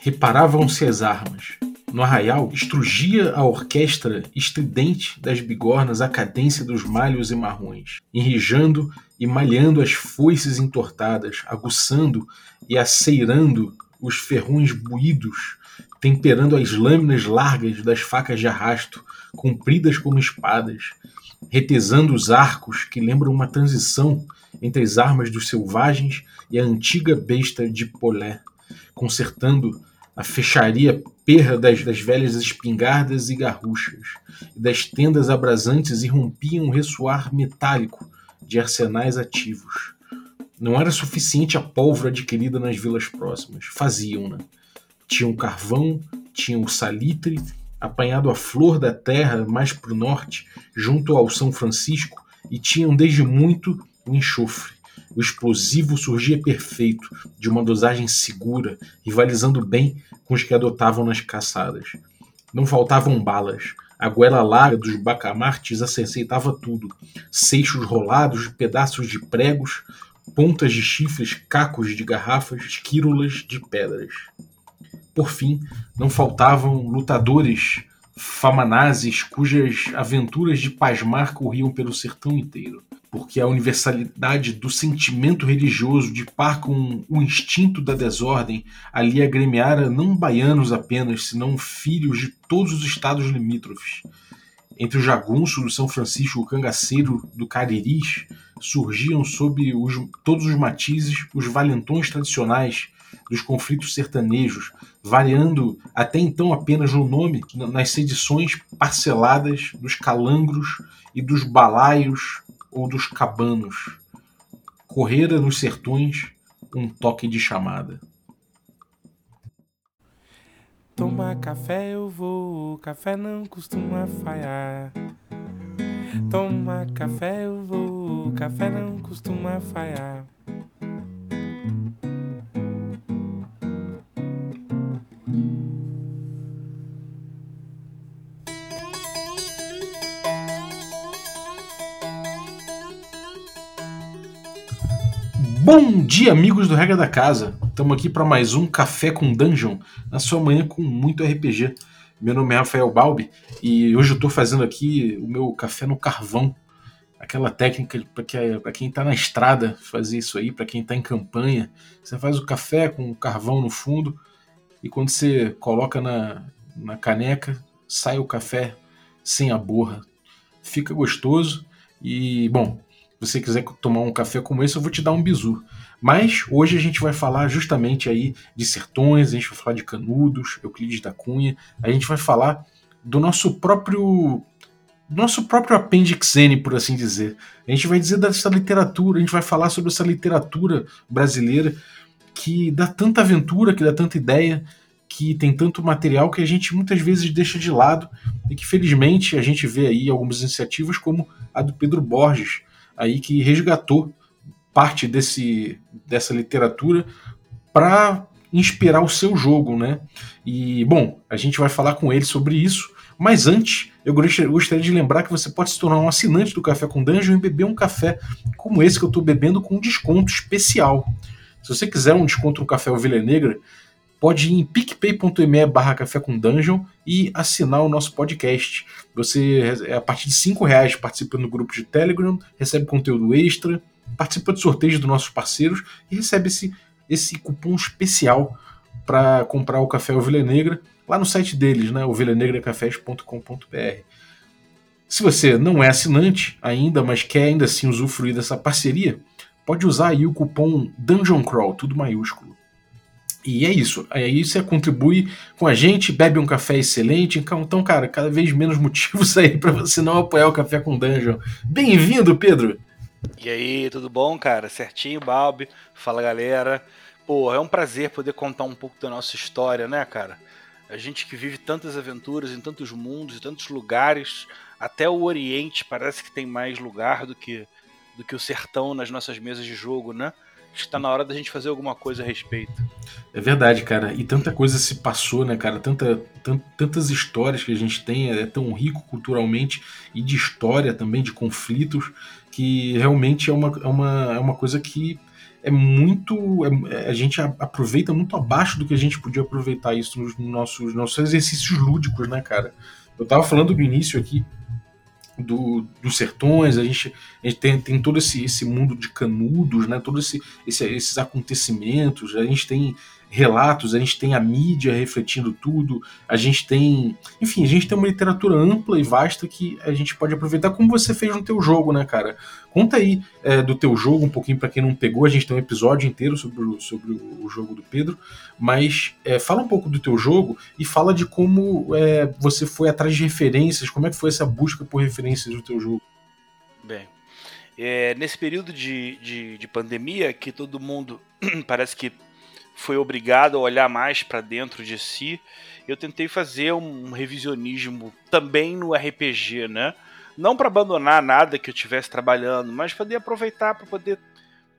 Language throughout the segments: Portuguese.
reparavam-se as armas. No arraial, estrugia a orquestra estridente das bigornas a cadência dos malhos e marrões, enrijando e malhando as foices entortadas, aguçando e aceirando os ferrões buídos, temperando as lâminas largas das facas de arrasto, compridas como espadas, retesando os arcos que lembram uma transição entre as armas dos selvagens e a antiga besta de Polé, consertando a fecharia perra das, das velhas espingardas e garruchas, das tendas abrasantes irrompiam um ressoar metálico de arsenais ativos. Não era suficiente a pólvora adquirida nas vilas próximas, faziam-na. Tinham carvão, tinham salitre, apanhado a flor da terra mais para o norte, junto ao São Francisco, e tinham desde muito o enxofre. O explosivo surgia perfeito, de uma dosagem segura, rivalizando bem com os que adotavam nas caçadas. Não faltavam balas. A goela larga dos bacamartes aceitava tudo: seixos rolados, pedaços de pregos, pontas de chifres, cacos de garrafas, esquírulas de pedras. Por fim, não faltavam lutadores famanazes cujas aventuras de pasmar corriam pelo sertão inteiro porque a universalidade do sentimento religioso de par com o instinto da desordem ali agremiara não baianos apenas, senão filhos de todos os estados limítrofes. Entre o jagunço do São Francisco o cangaceiro do Cariris surgiam sob os, todos os matizes os valentões tradicionais dos conflitos sertanejos, variando até então apenas no nome nas sedições parceladas dos calangros e dos balaios ou dos cabanos. Correra nos sertões um toque de chamada. Tomar café eu vou, café não costuma falhar. Tomar café eu vou, café não costuma falhar. Dia, amigos do Regra da Casa. Estamos aqui para mais um Café com Dungeon, na sua manhã com muito RPG. Meu nome é Rafael Balbi e hoje eu estou fazendo aqui o meu café no carvão. Aquela técnica para quem está na estrada fazer isso aí, para quem está em campanha. Você faz o café com o carvão no fundo e quando você coloca na, na caneca, sai o café sem a borra. Fica gostoso e, bom, você quiser tomar um café como esse, eu vou te dar um bizu. Mas hoje a gente vai falar justamente aí de sertões, a gente vai falar de canudos, Euclides da Cunha, a gente vai falar do nosso próprio nosso próprio apêndice N, por assim dizer. A gente vai dizer dessa literatura, a gente vai falar sobre essa literatura brasileira que dá tanta aventura, que dá tanta ideia, que tem tanto material que a gente muitas vezes deixa de lado e que felizmente a gente vê aí algumas iniciativas como a do Pedro Borges, aí que resgatou parte desse, dessa literatura para inspirar o seu jogo, né? E bom, a gente vai falar com ele sobre isso. Mas antes, eu gostaria de lembrar que você pode se tornar um assinante do Café com Dungeon e beber um café como esse que eu estou bebendo com um desconto especial. Se você quiser um desconto no Café Ovelha Negra, pode ir em picpay.me barra café com dungeon e assinar o nosso podcast. Você, a partir de 5 reais, participa no grupo de Telegram, recebe conteúdo extra, participa de sorteios dos nossos parceiros e recebe esse, esse cupom especial para comprar o café Ovelha Negra lá no site deles, né, ovelhanegracafés.com.br. Se você não é assinante ainda, mas quer ainda assim usufruir dessa parceria, pode usar aí o cupom Dungeon Crawl, tudo maiúsculo. E é isso. Aí você contribui com a gente, bebe um café excelente. Então, então cara, cada vez menos motivos aí para você não apoiar o Café com Dungeon. Bem-vindo, Pedro! E aí, tudo bom, cara? Certinho, Balbi? Fala, galera. Pô, é um prazer poder contar um pouco da nossa história, né, cara? A gente que vive tantas aventuras em tantos mundos, em tantos lugares, até o Oriente parece que tem mais lugar do que, do que o sertão nas nossas mesas de jogo, né? Acho que tá na hora da gente fazer alguma coisa a respeito. É verdade, cara. E tanta coisa se passou, né, cara? Tanta, tantas histórias que a gente tem, é tão rico culturalmente e de história também, de conflitos, que realmente é uma, é uma, é uma coisa que é muito. É, a gente aproveita muito abaixo do que a gente podia aproveitar isso nos nossos, nossos exercícios lúdicos, né, cara? Eu tava falando no início aqui do, dos sertões, a gente, a gente tem, tem todo esse, esse mundo de canudos, né? Todos esse, esse, esses acontecimentos, a gente tem relatos, a gente tem a mídia refletindo tudo, a gente tem, enfim, a gente tem uma literatura ampla e vasta que a gente pode aproveitar como você fez no teu jogo, né, cara? Conta aí é, do teu jogo um pouquinho para quem não pegou, a gente tem um episódio inteiro sobre o, sobre o jogo do Pedro, mas é, fala um pouco do teu jogo e fala de como é, você foi atrás de referências, como é que foi essa busca por referências do teu jogo. Bem, é, nesse período de, de, de pandemia que todo mundo parece que foi obrigado a olhar mais para dentro de si, eu tentei fazer um revisionismo também no RPG, né? Não para abandonar nada que eu estivesse trabalhando, mas poder aproveitar para poder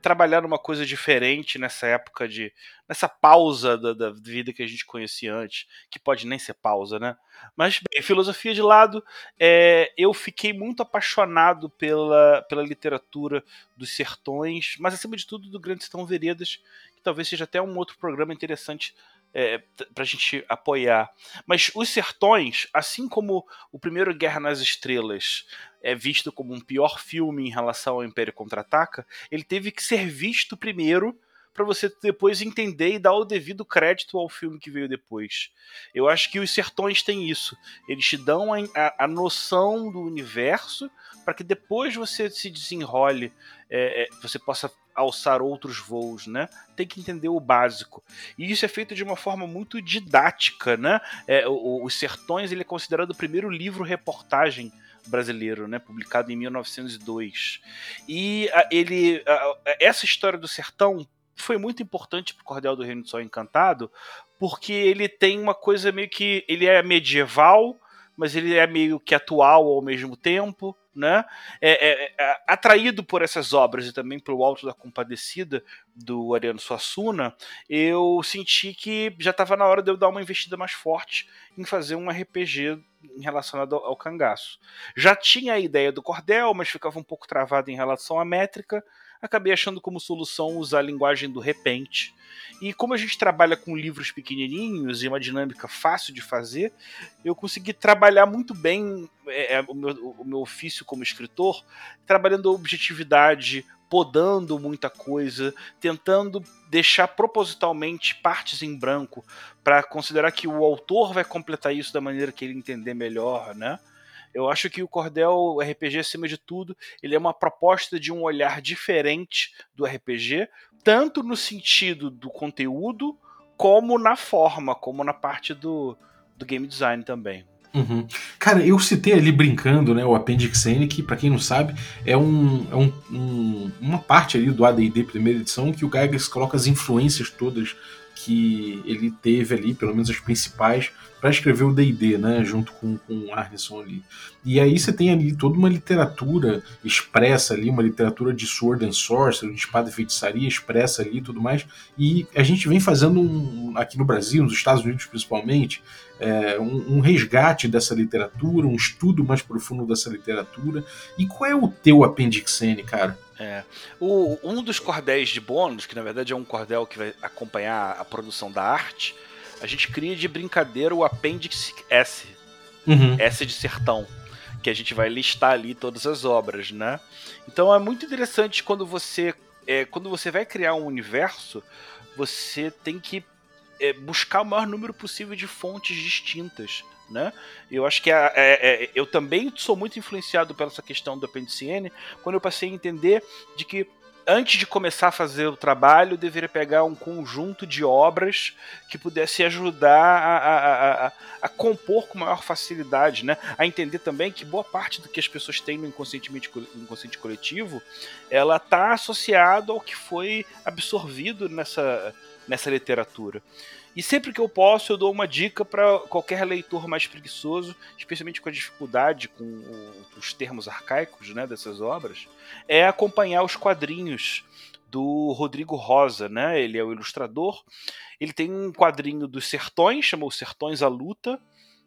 trabalhar numa coisa diferente nessa época de. nessa pausa da, da, vida que a gente conhecia antes, que pode nem ser pausa, né? Mas, bem, filosofia de lado, é, eu fiquei muito apaixonado pela, pela literatura dos sertões, mas acima de tudo do Grande Sertão Veredas, que talvez seja até um outro programa interessante é, para a gente apoiar. Mas Os Sertões, assim como o primeiro Guerra nas Estrelas é visto como um pior filme em relação ao Império Contra-Ataca, ele teve que ser visto primeiro para você depois entender e dar o devido crédito ao filme que veio depois. Eu acho que os sertões têm isso. Eles te dão a, a, noção do universo para que depois você se desenrole, é, é, você possa alçar outros voos, né? Tem que entender o básico. E isso é feito de uma forma muito didática, né? É, o, Os Sertões ele é considerado o primeiro livro reportagem brasileiro, né, publicado em 1902. E a, ele, a, essa história do sertão foi muito importante para o Cordel do Reino do Sol Encantado, porque ele tem uma coisa meio que ele é medieval, mas ele é meio que atual ao mesmo tempo né? É, é, é, atraído por essas obras e também pelo Alto da Compadecida do Ariano Suassuna, eu senti que já estava na hora de eu dar uma investida mais forte em fazer um RPG relacionado ao, ao cangaço. Já tinha a ideia do cordel, mas ficava um pouco travado em relação à métrica. Acabei achando como solução usar a linguagem do repente e como a gente trabalha com livros pequenininhos e uma dinâmica fácil de fazer, eu consegui trabalhar muito bem é, é, o, meu, o meu ofício como escritor, trabalhando objetividade, podando muita coisa, tentando deixar propositalmente partes em branco para considerar que o autor vai completar isso da maneira que ele entender melhor, né? Eu acho que o Cordel RPG, acima de tudo, ele é uma proposta de um olhar diferente do RPG, tanto no sentido do conteúdo, como na forma, como na parte do, do game design também. Uhum. Cara, eu citei ali brincando, né, o Appendix N, que para quem não sabe é, um, é um, um, uma parte ali do AD&D primeira edição que o Gygax coloca as influências todas que ele teve ali, pelo menos as principais, para escrever o D&D, né, junto com, com o Arneson ali. E aí você tem ali toda uma literatura expressa ali, uma literatura de sword and sorcery, de espada e feitiçaria expressa ali e tudo mais. E a gente vem fazendo um, aqui no Brasil, nos Estados Unidos principalmente, é, um, um, resgate dessa literatura, um estudo mais profundo dessa literatura. E qual é o teu Appendix N, cara? É. O, um dos cordéis de bônus, que na verdade é um cordel que vai acompanhar a produção da arte, a gente cria de brincadeira o Appendix S. Uhum. S de sertão. Que a gente vai listar ali todas as obras, né? Então é muito interessante quando você. É, quando você vai criar um universo, você tem que é, buscar o maior número possível de fontes distintas. Né? Eu acho que é, é, eu também sou muito influenciado pela essa questão do apendicene quando eu passei a entender de que antes de começar a fazer o trabalho, deveria pegar um conjunto de obras que pudesse ajudar a, a, a, a, compor com maior facilidade, né? A entender também que boa parte do que as pessoas têm no inconsciente coletivo, ela está associado ao que foi absorvido nessa, nessa literatura. E sempre que eu posso, eu dou uma dica para qualquer leitor mais preguiçoso, especialmente com a dificuldade com os termos arcaicos né, dessas obras, é acompanhar os quadrinhos do Rodrigo Rosa, né? Ele é o ilustrador. Ele tem um quadrinho dos Sertões, chamou Sertões à Luta,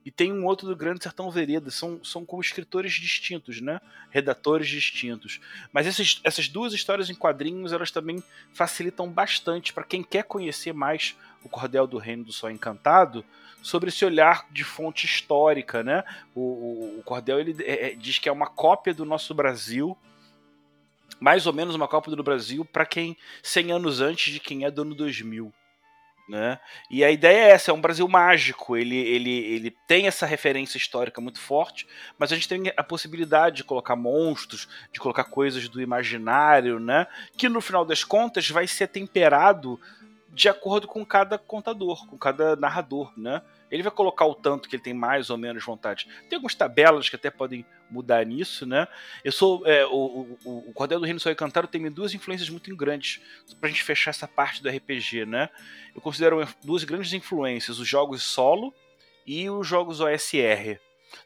e tem um outro do Grande Sertão Vereda. São, são como escritores distintos, né? Redatores distintos. Mas esses, essas duas histórias em quadrinhos, elas também facilitam bastante para quem quer conhecer mais o Cordel do Reino do Sol Encantado, sobre esse olhar de fonte histórica, né? O, o, o Cordel ele é, é diz que é uma cópia do nosso Brasil, mais ou menos uma cópia do Brasil para quem 100 anos antes de quem é do ano 2000. Né? E a ideia é essa, é um Brasil mágico. Ele, ele, ele tem essa referência histórica muito forte, mas a gente tem a possibilidade de colocar monstros, de colocar coisas do imaginário, né? Que no final das contas vai ser temperado de acordo com cada contador, com cada narrador, né? Ele vai colocar o tanto que ele tem mais ou menos vontade. Tem algumas tabelas que até podem mudar nisso, né? Eu sou. É, o, o, o Cordel do Reino Só Cantaro tem duas influências muito grandes pra gente fechar essa parte do RPG, né? Eu considero duas grandes influências: os jogos solo e os jogos OSR.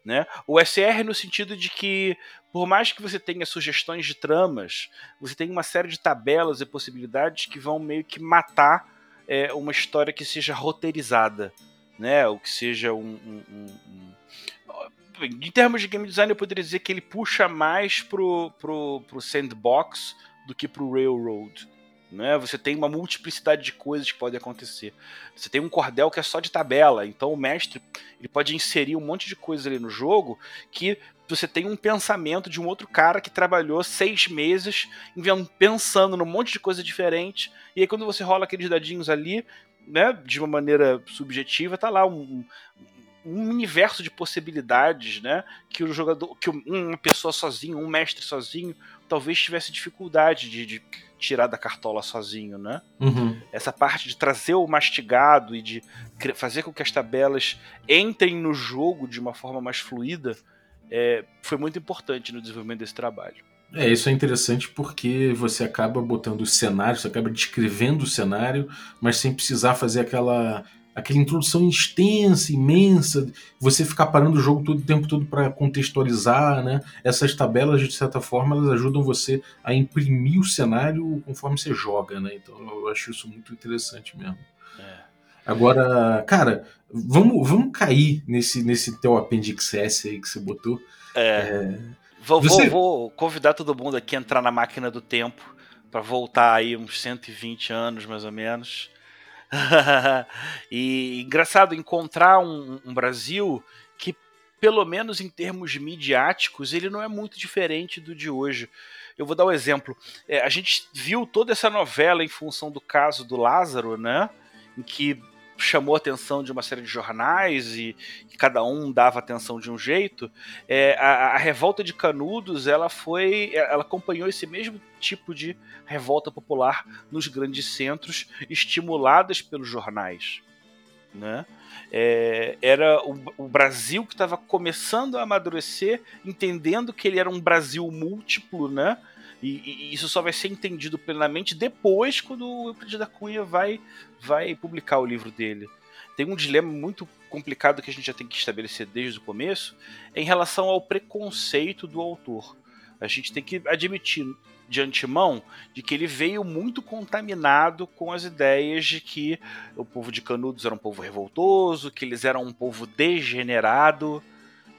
Né? O SR no sentido de que, por mais que você tenha sugestões de tramas, você tem uma série de tabelas e possibilidades que vão meio que matar é, uma história que seja roteirizada né? Ou que seja um, um, um, um, Em termos de game design, eu poderia dizer que ele puxa mais pro, pro, pro sandbox do que pro railroad. Né? Você tem uma multiplicidade de coisas que podem acontecer. Você tem um cordel que é só de tabela, então o mestre ele pode inserir um monte de coisas ali no jogo que você tem um pensamento de um outro cara que trabalhou seis meses pensando num monte de coisa diferente, e aí quando você rola aqueles dadinhos ali, né, de uma maneira subjetiva, tá lá um, um universo de possibilidades, né, que o jogador, que uma pessoa sozinho, um mestre sozinho, talvez tivesse dificuldade de, de tirar da cartola sozinho, né? Uhum. Essa parte de trazer o mastigado e de fazer com que as tabelas entrem no jogo de uma forma mais fluida é, foi muito importante no desenvolvimento desse trabalho. É, isso é interessante porque você acaba botando o cenário, você acaba descrevendo o cenário, mas sem precisar fazer aquela aquela introdução extensa, imensa, você ficar parando o jogo todo o tempo todo para contextualizar, né? Essas tabelas, de certa forma, elas ajudam você a imprimir o cenário conforme você joga, né? Então eu acho isso muito interessante mesmo. É. Agora, cara, vamos, vamos cair nesse, nesse teu Appendix S aí que você botou. É. é Vou, Você... vou, vou, convidar todo mundo aqui a entrar na máquina do tempo para voltar aí uns 120 anos mais ou menos. e engraçado encontrar um, um, Brasil que, pelo menos em termos midiáticos, ele não é muito diferente do de hoje. Eu vou dar um exemplo. É, a gente viu toda essa novela em função do caso do Lázaro, né? Em que chamou a atenção de uma série de jornais e, e cada um dava atenção de um jeito. É, a, a, revolta de Canudos ela foi, ela acompanhou esse mesmo tipo de revolta popular nos grandes centros, estimuladas pelos jornais, né? É, era o, o, Brasil que estava começando a amadurecer, entendendo que ele era um Brasil múltiplo, né? E, e, isso só vai ser entendido plenamente depois quando o Euclides da Cunha vai, vai publicar o livro dele. Tem um dilema muito complicado que a gente já tem que estabelecer desde o começo em relação ao preconceito do autor. A gente tem que admitir de antemão de que ele veio muito contaminado com as ideias de que o povo de Canudos era um povo revoltoso, que eles eram um povo degenerado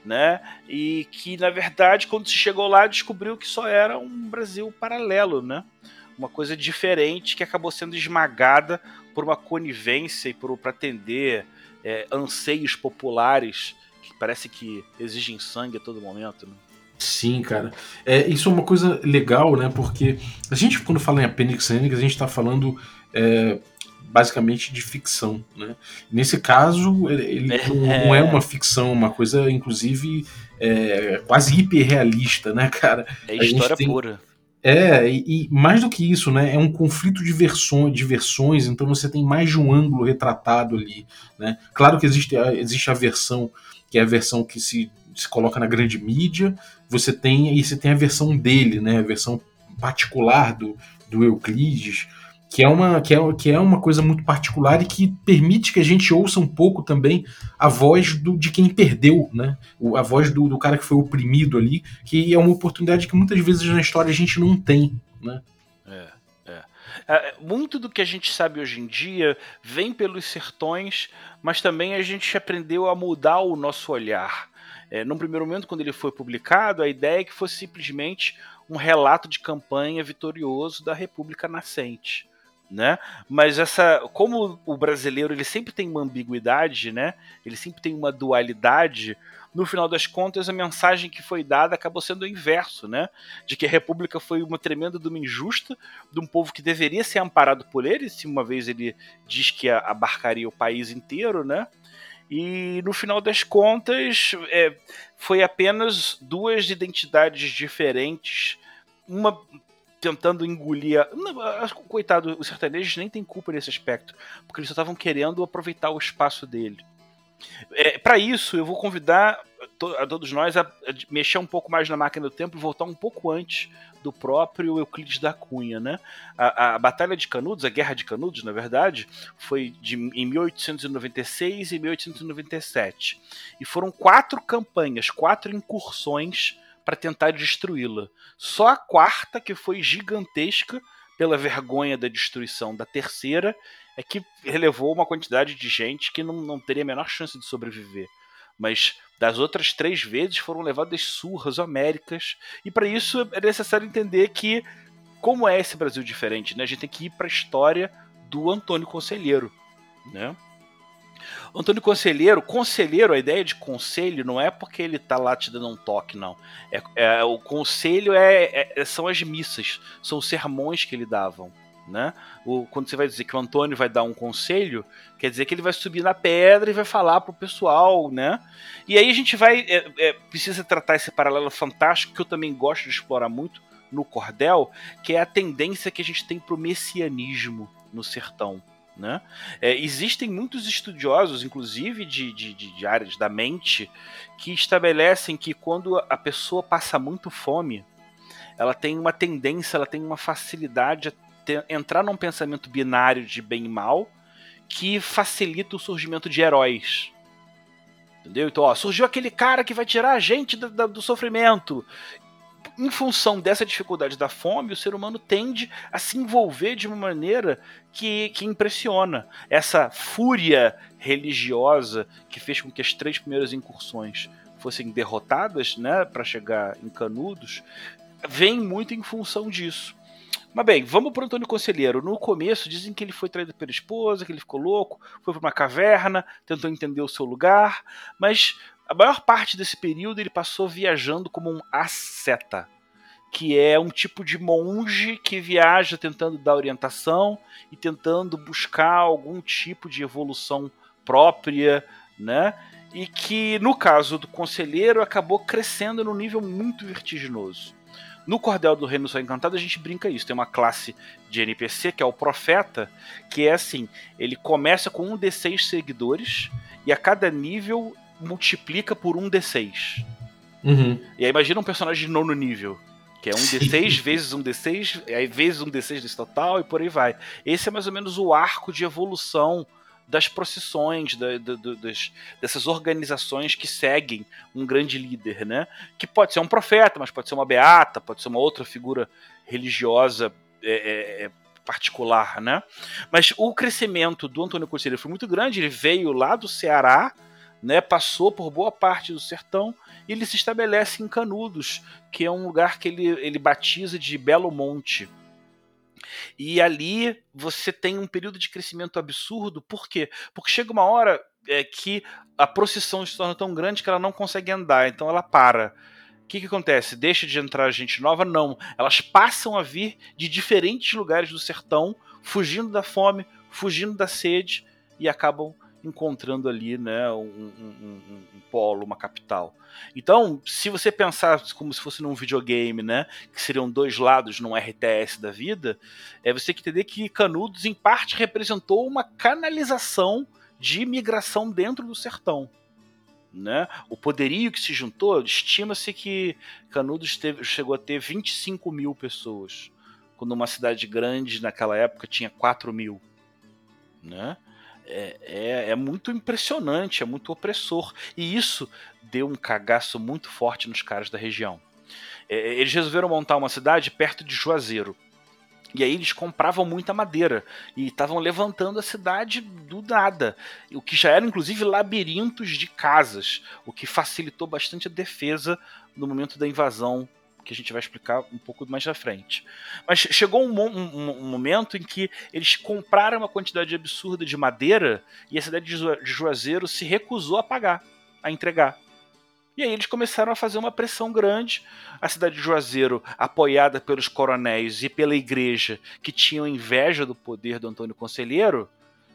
né? E que na verdade, quando se chegou lá, descobriu que só era um Brasil paralelo, né? Uma coisa diferente que acabou sendo esmagada por uma conivência e por para atender é, anseios populares que parece que exigem sangue a todo momento. Né? Sim, cara. É, isso é uma coisa legal, né? Porque a gente, quando fala em Appendix N, a gente está falando é, basicamente de ficção. Né? Nesse caso, ele é. não é uma ficção, uma coisa, inclusive, é, quase hiperrealista, né, cara? É história tem... pura. É, e, e, mais do que isso, né? É um conflito de versões, de versões, então você tem mais de um ângulo retratado ali. Né? Claro que existe a, existe a versão, que é a versão que se, se coloca na grande mídia, você tem, e você tem a versão dele, né? A versão particular do, do Euclides que é uma que é, que é uma coisa muito particular e que permite que a gente ouça um pouco também a voz do, de quem perdeu, né? A voz do, do cara que foi oprimido ali, que é uma oportunidade que muitas vezes na história a gente não tem, né? É, é. É, muito do que a gente sabe hoje em dia vem pelos sertões, mas também a gente aprendeu a mudar o nosso olhar. É, num primeiro momento, quando ele foi publicado, a ideia é que fosse simplesmente um relato de campanha vitorioso da República nascente. Né? Mas essa, como o brasileiro ele sempre tem uma ambiguidade, né? Ele sempre tem uma dualidade no final das contas, a mensagem que foi dada acabou sendo o inverso, né? De que a República foi uma tremenda duma injusta de um povo que deveria ser amparado por ele, se uma vez ele diz que abarcaria o país inteiro, né? E no final das contas, é, foi apenas duas identidades diferentes, uma tentando engolir. A... Coitado, os sertanejos nem tem culpa nesse aspecto, porque eles só estavam querendo aproveitar o espaço dele. É, para isso, eu vou convidar a todos nós a, mexer um pouco mais na máquina do tempo e voltar um pouco antes do próprio Euclides da Cunha, né? A, a Batalha de Canudos, a Guerra de Canudos, na verdade, foi de, em 1896 e 1897. E foram quatro campanhas, quatro incursões para tentar destruí-la. Só a quarta, que foi gigantesca pela vergonha da destruição da terceira, é que relevou uma quantidade de gente que não, não teria a menor chance de sobreviver. Mas das outras três vezes foram levadas surras homéricas, e para isso é necessário entender que, como é esse Brasil diferente, né? a gente tem que ir para a história do Antônio Conselheiro. Né? Antônio Conselheiro, conselheiro, a ideia de conselho não é porque ele tá lá te dando um toque, não. É, é o conselho é, é, são as missas, são os sermões que ele davam né? O, quando você vai dizer que o Antônio vai dar um conselho, quer dizer que ele vai subir na pedra e vai falar pro pessoal, né? E aí a gente vai. É, é, precisa tratar esse paralelo fantástico que eu também gosto de explorar muito no cordel, que é a tendência que a gente tem pro messianismo no sertão. Né? É, existem muitos estudiosos, inclusive de, de, de, áreas da mente, que estabelecem que quando a pessoa passa muito fome, ela tem uma tendência, ela tem uma facilidade a ter, entrar num pensamento binário de bem e mal que facilita o surgimento de heróis. Entendeu? Então, ó, surgiu aquele cara que vai tirar a gente do, do, do sofrimento. Em função dessa dificuldade da fome, o ser humano tende a se envolver de uma maneira que, que impressiona. Essa fúria religiosa que fez com que as três primeiras incursões fossem derrotadas, né, para chegar em Canudos, vem muito em função disso. Mas bem, vamos pro Antônio Conselheiro. No começo dizem que ele foi traído pela esposa, que ele ficou louco, foi para uma caverna, tentou entender o seu lugar, mas a maior parte desse período ele passou viajando como um asceta, que é um tipo de monge que viaja tentando dar orientação e tentando buscar algum tipo de evolução própria, né? E que no caso do conselheiro acabou crescendo num nível muito vertiginoso. No Cordel do Reino Só Encantado a gente brinca isso. Tem uma classe de NPC que é o Profeta, que é assim: ele começa com um D6 seguidores e a cada nível multiplica por um D6. Uhum. E aí imagina um personagem de nono nível. Que é um D6 vezes um D6, aí vezes um D6 desse total e por aí vai. Esse é mais ou menos o arco de evolução das procissões, da, da, das, dessas organizações que seguem um grande líder, né? Que pode ser um profeta, mas pode ser uma beata, pode ser uma outra figura religiosa é, é, é particular, né? Mas o crescimento do Antônio Conselheiro foi muito grande. Ele veio lá do Ceará, né? Passou por boa parte do sertão e ele se estabelece em Canudos, que é um lugar que ele, ele batiza de Belo Monte e ali você tem um período de crescimento absurdo. Por quê? Porque chega uma hora é, que a procissão se torna tão grande que ela não consegue andar, então ela para. O que, que acontece? Deixa de entrar gente nova? Não. Elas passam a vir de diferentes lugares do sertão, fugindo da fome, fugindo da sede e acabam encontrando ali né, um, um, um, um, polo, uma capital. Então, se você pensar como se fosse num videogame, né, que seriam dois lados num RTS da vida, é você tem que entender que Canudos, em parte, representou uma canalização de imigração dentro do sertão. Né? O poderio que se juntou, estima-se que Canudos teve, chegou a ter 25 mil pessoas, quando uma cidade grande naquela época tinha 4 mil. Né? É, é, é, muito impressionante, é muito opressor. E isso deu um cagaço muito forte nos caras da região. É, eles resolveram montar uma cidade perto de Juazeiro. E aí eles compravam muita madeira e estavam levantando a cidade do nada, o que já eram inclusive labirintos de casas, o que facilitou bastante a defesa no momento da invasão, que a gente vai explicar um pouco mais à frente. Mas chegou um, um, um momento em que eles compraram uma quantidade absurda de madeira e a cidade de Juazeiro se recusou a pagar, a entregar. E aí eles começaram a fazer uma pressão grande. A cidade de Juazeiro, apoiada pelos coronéis e pela igreja, que tinham inveja do poder do Antônio Conselheiro,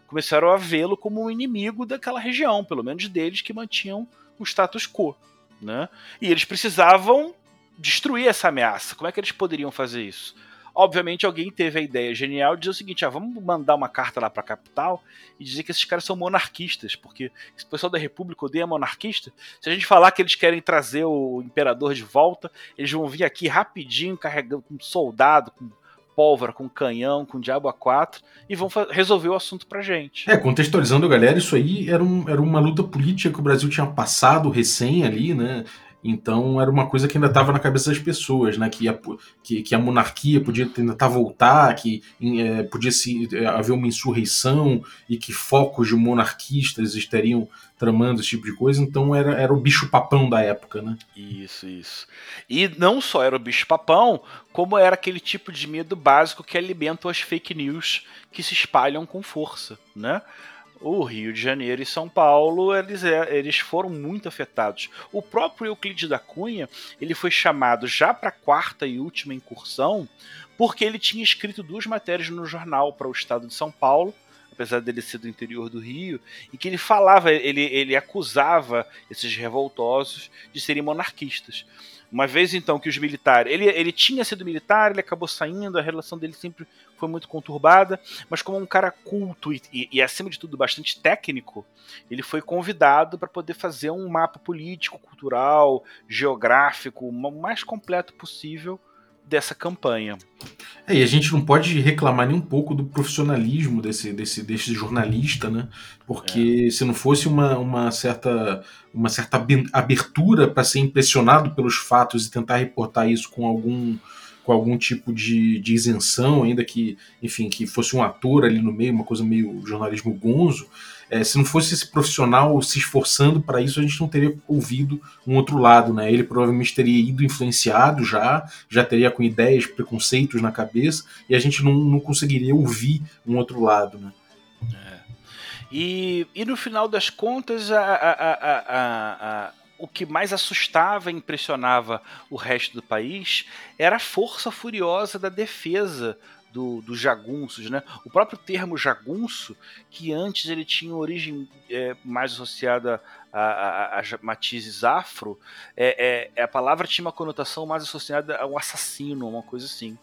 começaram a vê-lo como um inimigo daquela região, pelo menos deles que mantinham o status quo. Né? E eles precisavam destruir essa ameaça. Como é que eles poderiam fazer isso? Obviamente alguém teve a ideia genial de dizer o seguinte: ah, vamos mandar uma carta lá para a capital e dizer que esses caras são monarquistas, porque esse pessoal da República odeia monarquista. Se a gente falar que eles querem trazer o imperador de volta, eles vão vir aqui rapidinho carregando com um soldado, com pólvora, com canhão, com diabo A4 e vão resolver o assunto pra gente. É, contextualizando a galera, isso aí era, um, era uma luta política que o Brasil tinha passado recém ali, né? Então era uma coisa que ainda estava na cabeça das pessoas, né? Que a, que, que a monarquia podia tentar voltar, que é, podia se, é, haver uma insurreição e que focos de monarquistas estariam tramando esse tipo de coisa. Então era, era o bicho papão da época, né? Isso, isso. E não só era o bicho papão, como era aquele tipo de medo básico que alimenta as fake news que se espalham com força, né? O Rio de Janeiro e São Paulo eles, é, eles foram muito afetados. O próprio Euclides da Cunha ele foi chamado já para a quarta e última incursão porque ele tinha escrito duas matérias no jornal para o estado de São Paulo, apesar dele ser do interior do Rio, e que ele falava, ele, ele acusava esses revoltosos de serem monarquistas. Uma vez então que os militares. Ele, ele tinha sido militar, ele acabou saindo, a relação dele sempre foi muito conturbada, mas como um cara culto e, e, e acima de tudo, bastante técnico, ele foi convidado para poder fazer um mapa político, cultural, geográfico, o mais completo possível dessa campanha. É, e a gente não pode reclamar nem um pouco do profissionalismo desse, desse, desse jornalista, né? Porque é. se não fosse uma, uma, certa, uma certa abertura para ser impressionado pelos fatos e tentar reportar isso com algum com algum tipo de, de isenção, ainda que, enfim, que fosse um ator ali no meio, uma coisa meio jornalismo gonzo, é, se não fosse esse profissional se esforçando para isso, a gente não teria ouvido um outro lado, né? Ele provavelmente teria ido influenciado já, já teria com ideias, preconceitos na cabeça, e a gente não, não conseguiria ouvir um outro lado, né? É. E, e no final das contas, a, a, a, o que mais assustava e impressionava o resto do país era a força furiosa da defesa do, dos jagunços, né? O próprio termo jagunço, que antes ele tinha origem é, mais associada a, a, a, matizes afro, é, é, a palavra tinha uma conotação mais associada a um assassino, uma coisa assim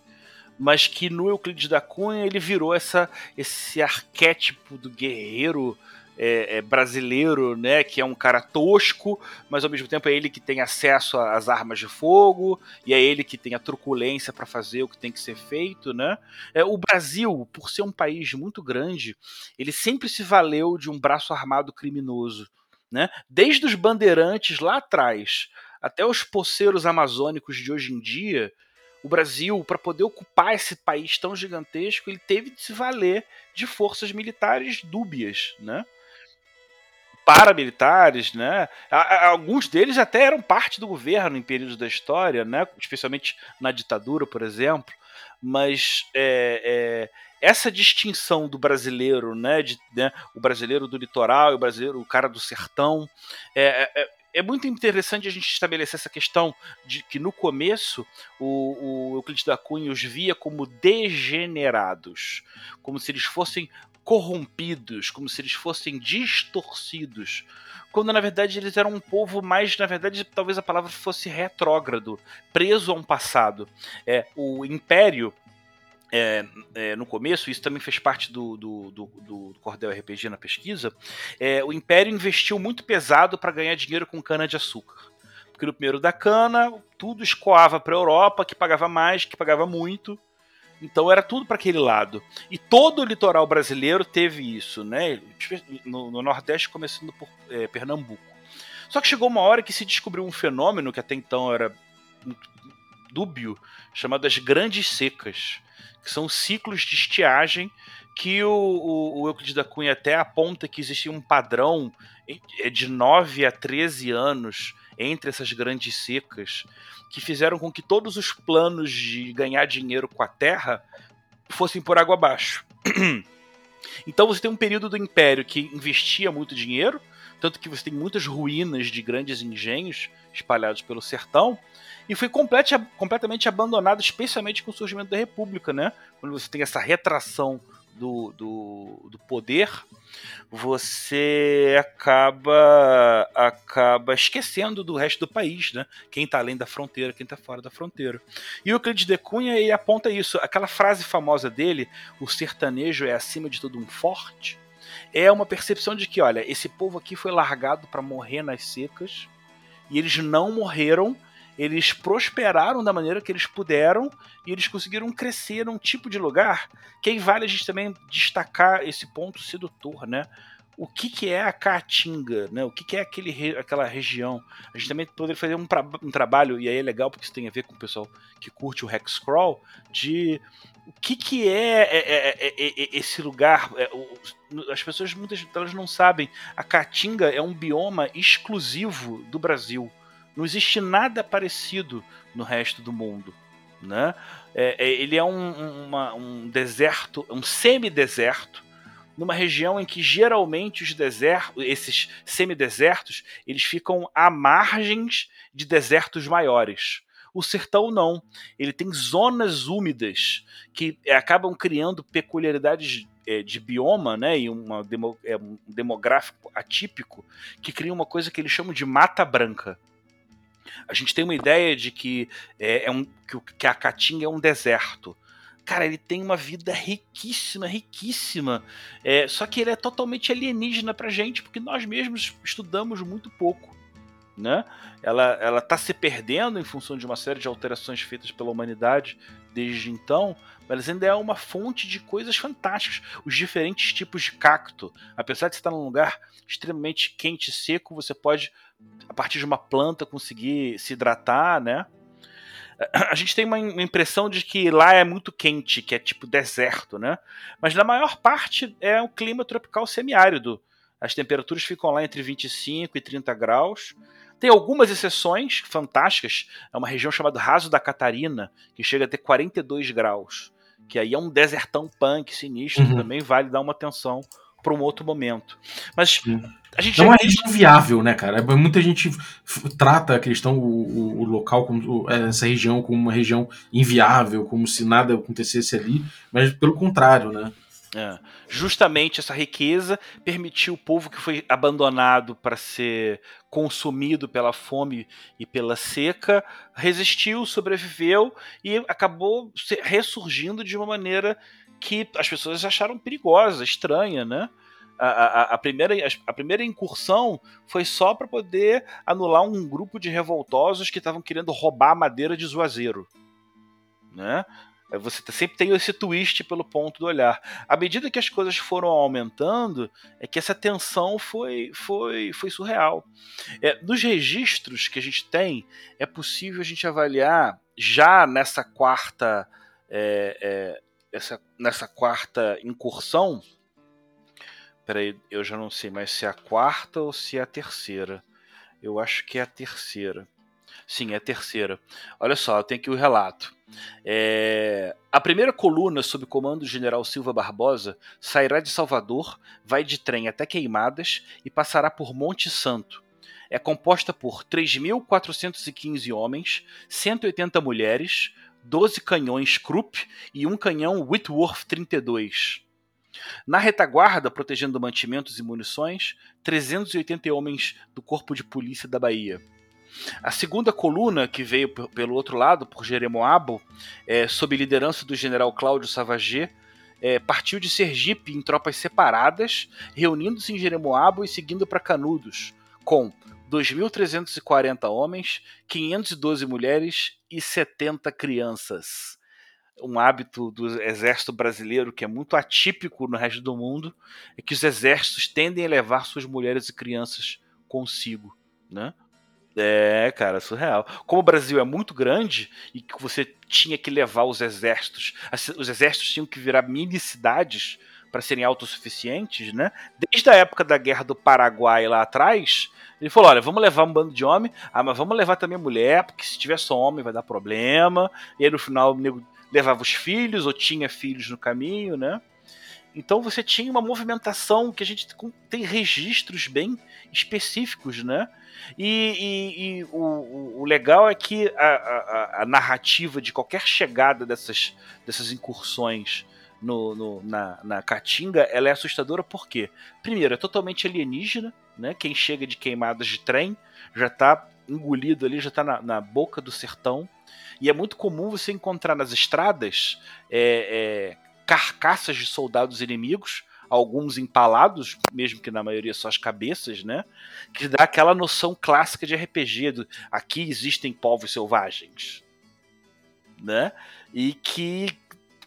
mas que no Euclides da Cunha ele virou essa, esse arquétipo do guerreiro é, é, brasileiro, né, que é um cara tosco, mas ao mesmo tempo é ele que tem acesso às armas de fogo e é ele que tem a truculência para fazer o que tem que ser feito, né? É, o Brasil, por ser um país muito grande, ele sempre se valeu de um braço armado criminoso, né? Desde os bandeirantes lá atrás até os poceiros amazônicos de hoje em dia, o Brasil, para poder ocupar esse país tão gigantesco, ele teve de se valer de forças militares dúbias, né? Paramilitares, né? Alguns deles até eram parte do governo em períodos da história, né? Especialmente na ditadura, por exemplo. Mas é, é, essa distinção do brasileiro, né? De, né? O brasileiro do litoral, o brasileiro, o cara do sertão, é, é, é muito interessante a gente estabelecer essa questão de que no começo o, o Euclides da Cunha os via como degenerados, como se eles fossem corrompidos, como se eles fossem distorcidos, quando na verdade eles eram um povo mais, na verdade, talvez a palavra fosse retrógrado, preso a um passado. É, o Império é, é, no começo, isso também fez parte do, do, do, do Cordel RPG na pesquisa, é, o Império investiu muito pesado para ganhar dinheiro com cana-de-açúcar. Porque no primeiro da cana, tudo escoava para a Europa, que pagava mais, que pagava muito, então era tudo para aquele lado. E todo o litoral brasileiro teve isso, né? No, no Nordeste, começando por é, Pernambuco. Só que chegou uma hora que se descobriu um fenômeno que até então era dúbio chamado as Grandes Secas, que são ciclos de estiagem que o, o, o Euclides da Cunha até aponta que existia um padrão é, de 9 a 13 anos entre essas grandes secas, que fizeram com que todos os planos de ganhar dinheiro com a terra fossem por água abaixo. Então você tem um período do Império que investia muito dinheiro, tanto que você tem muitas ruínas de grandes engenhos espalhados pelo sertão, e foi complet, completamente abandonado, especialmente com o surgimento da República, né? Quando você tem essa retração do, do, do poder, você acaba acaba esquecendo do resto do país, né? Quem está além da fronteira, quem está fora da fronteira. E o Euclides de Cunha ele aponta isso, aquela frase famosa dele, o sertanejo é acima de tudo um forte, é uma percepção de que, olha, esse povo aqui foi largado para morrer nas secas e eles não morreram eles prosperaram da maneira que eles puderam e eles conseguiram crescer num tipo de lugar que aí vale a gente também destacar esse ponto sedutor, né? O que, que é a Caatinga, né? O que, que é aquele, aquela região? A gente também poderia fazer um, um trabalho, e aí é legal porque isso tem a ver com o pessoal que curte o Hexcrawl, de o que, que é, é, é, é esse lugar. as pessoas muitas delas não sabem. A Caatinga é um bioma exclusivo do Brasil. Não existe nada parecido no resto do mundo. Né? É, é, ele é um, uma, um deserto, um semi-deserto, numa região em que geralmente os desertos, esses semi-desertos, eles ficam à margens de desertos maiores. O sertão não. Ele tem zonas úmidas que acabam criando peculiaridades é, de bioma, né, e uma demo, é, um demográfico atípico que cria uma coisa que eles chamam de mata branca. A gente tem uma ideia de que é, é um que a Caatinga é um deserto. Cara, ele tem uma vida riquíssima, riquíssima. É, só que ele é totalmente alienígena pra gente, porque nós mesmos estudamos muito pouco. Né? Ela, ela tá se perdendo em função de uma série de alterações feitas pela humanidade desde então, mas ainda é uma fonte de coisas fantásticas. Os diferentes tipos de cacto. Apesar de estar num lugar extremamente quente e seco, você pode a partir de uma planta conseguir se hidratar, né? A gente tem uma impressão de que lá é muito quente, que é tipo deserto, né? Mas na maior parte é um clima tropical semiárido. As temperaturas ficam lá entre 25 e 30 graus. Tem algumas exceções fantásticas. É uma região chamada Raso da Catarina, que chega a ter 42 graus. Que aí é um desertão punk sinistro, uhum. também vale dar uma atenção para um outro momento. Mas a gente é uma região viável, né, cara? Muita gente trata a questão, o, o local, como, é, essa região, como uma região inviável, como se nada acontecesse ali, mas pelo contrário, né? É. Justamente essa riqueza permitiu o povo que foi abandonado para ser consumido pela fome e pela seca, resistiu, sobreviveu e acabou ressurgindo de uma maneira que as pessoas acharam perigosa, estranha, né? A, a, a, primeira, a primeira incursão foi só para poder anular um grupo de revoltosos que estavam querendo roubar madeira de Zuazeiro. Né? Você sempre tem esse twist pelo ponto do olhar. À medida que as coisas foram aumentando, é que essa tensão foi, foi, foi surreal. É, nos registros que a gente tem, é possível a gente avaliar já nessa quarta é, é, essa, nessa quarta incursão. Peraí, eu já não sei mais se é a quarta ou se é a terceira. Eu acho que é a terceira. Sim, é a terceira. Olha só, tenho aqui o relato. É... A primeira coluna, sob comando do general Silva Barbosa, sairá de Salvador, vai de trem até Queimadas e passará por Monte Santo. É composta por 3.415 homens, 180 mulheres, 12 canhões Krupp e um canhão Whitworth 32. Na retaguarda, protegendo mantimentos e munições, 380 homens do Corpo de Polícia da Bahia. A segunda coluna, que veio pelo outro lado, por Jeremoabo, é, sob liderança do general Cláudio Savagé, é, partiu de Sergipe em tropas separadas, reunindo-se em Jeremoabo e seguindo para Canudos, com 2.340 homens, 512 mulheres e 70 crianças. Um hábito do exército brasileiro que é muito atípico no resto do mundo é que os exércitos tendem a levar suas mulheres e crianças consigo, né? É, cara, surreal. Como o Brasil é muito grande e que você tinha que levar os exércitos, os exércitos tinham que virar mini cidades para serem autossuficientes, né? Desde a época da guerra do Paraguai lá atrás, ele falou: olha, vamos levar um bando de homem, ah, mas vamos levar também mulher, porque se tiver só homem vai dar problema. E aí no final o nego levava os filhos ou tinha filhos no caminho, né? Então você tinha uma movimentação que a gente tem registros bem específicos, né? E, e, e o, o, legal é que a, a, a, narrativa de qualquer chegada dessas, dessas incursões no, no, na, na Caatinga ela é assustadora porque, primeiro, é totalmente alienígena, né? Quem chega de queimadas de trem já está engolido ali, já está na, na boca do sertão. E é muito comum você encontrar nas estradas é, é, carcaças de soldados inimigos, alguns empalados, mesmo que na maioria só as cabeças, né? Que dá aquela noção clássica de RPG do aqui existem povos selvagens, né? E que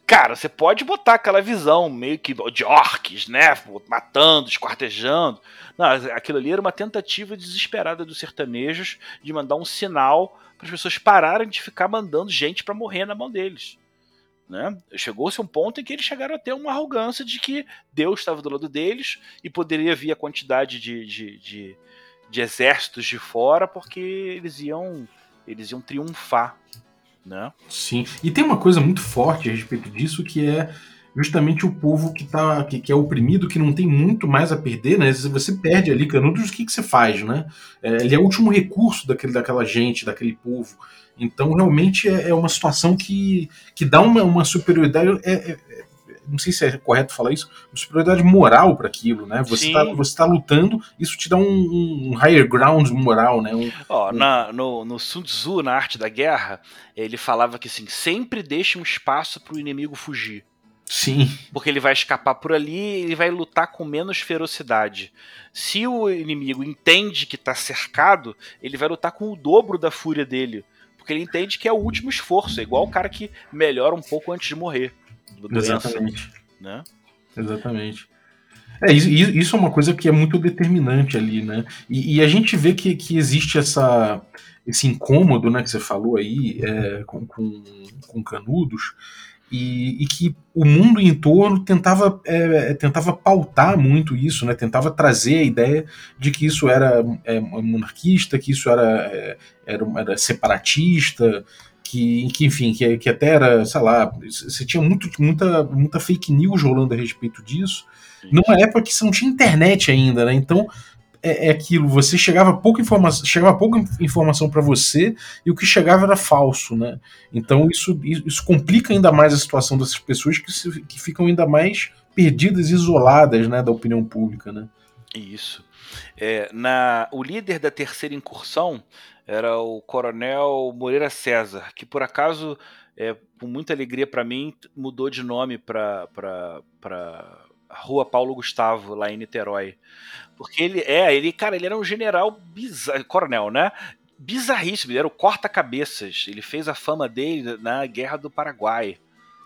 cara, você pode botar aquela visão meio que de orques, né? Matando, esquartejando. Não, aquilo ali era uma tentativa desesperada dos sertanejos de mandar um sinal para as pessoas pararem de ficar mandando gente para morrer na mão deles. Né? Chegou-se um ponto em que eles chegaram a ter uma arrogância de que Deus estava do lado deles e poderia vir a quantidade de, de, de, de exércitos de fora porque eles iam, eles iam triunfar. Né? Sim, e tem uma coisa muito forte a respeito disso que é justamente o povo que, tá, que, que, é oprimido, que não tem muito mais a perder, né? Se você perde ali Canudos, o que, que você faz, né? É, ele é o último recurso daquele, daquela gente, daquele povo. Então, realmente, é, é uma situação que, que dá uma, uma superioridade. É, é, é não sei se é correto falar isso, uma superioridade moral para aquilo, né? Você está você tá lutando, isso te dá um, um higher ground moral, né? Um, Ó, um... Na, no, no Sun Tzu, na arte da guerra, ele falava que assim, sempre deixe um espaço para o inimigo fugir. Sim. Porque ele vai escapar por ali ele vai lutar com menos ferocidade. Se o inimigo entende que está cercado, ele vai lutar com o dobro da fúria dele. Porque ele entende que é o último esforço. É igual o cara que melhora um pouco antes de morrer. Exatamente. Né? Exatamente. É, isso, isso é uma coisa que é muito determinante ali, né? E, e a gente vê que, que existe essa, esse incômodo, né, que você falou aí, é, com, com, com canudos, e, e, que o mundo em torno tentava, é, tentava pautar muito isso, né? tentava trazer a ideia de que isso era é, monarquista, que isso era, é, era, era separatista, que, que enfim, que, que, até era, sei lá, você tinha muito, muita, muita fake news rolando a respeito disso, numa época que você não tinha internet ainda, né? Então é, é aquilo, você chegava pouca informação, chegava pouca informação para você e o que chegava era falso, né? Então isso, isso complica ainda mais a situação dessas pessoas que, se, que ficam ainda mais perdidas, isoladas, né, da opinião pública, né? Isso. É, na, o líder da terceira incursão era o Coronel Moreira César, que por acaso, é, com muita alegria para mim, mudou de nome para Rua Paulo Gustavo, lá em Niterói. Porque ele é, ele, cara, ele era um general bizarro, coronel, né? Bizarríssimo, ele era o corta-cabeças. Ele fez a fama dele na Guerra do Paraguai,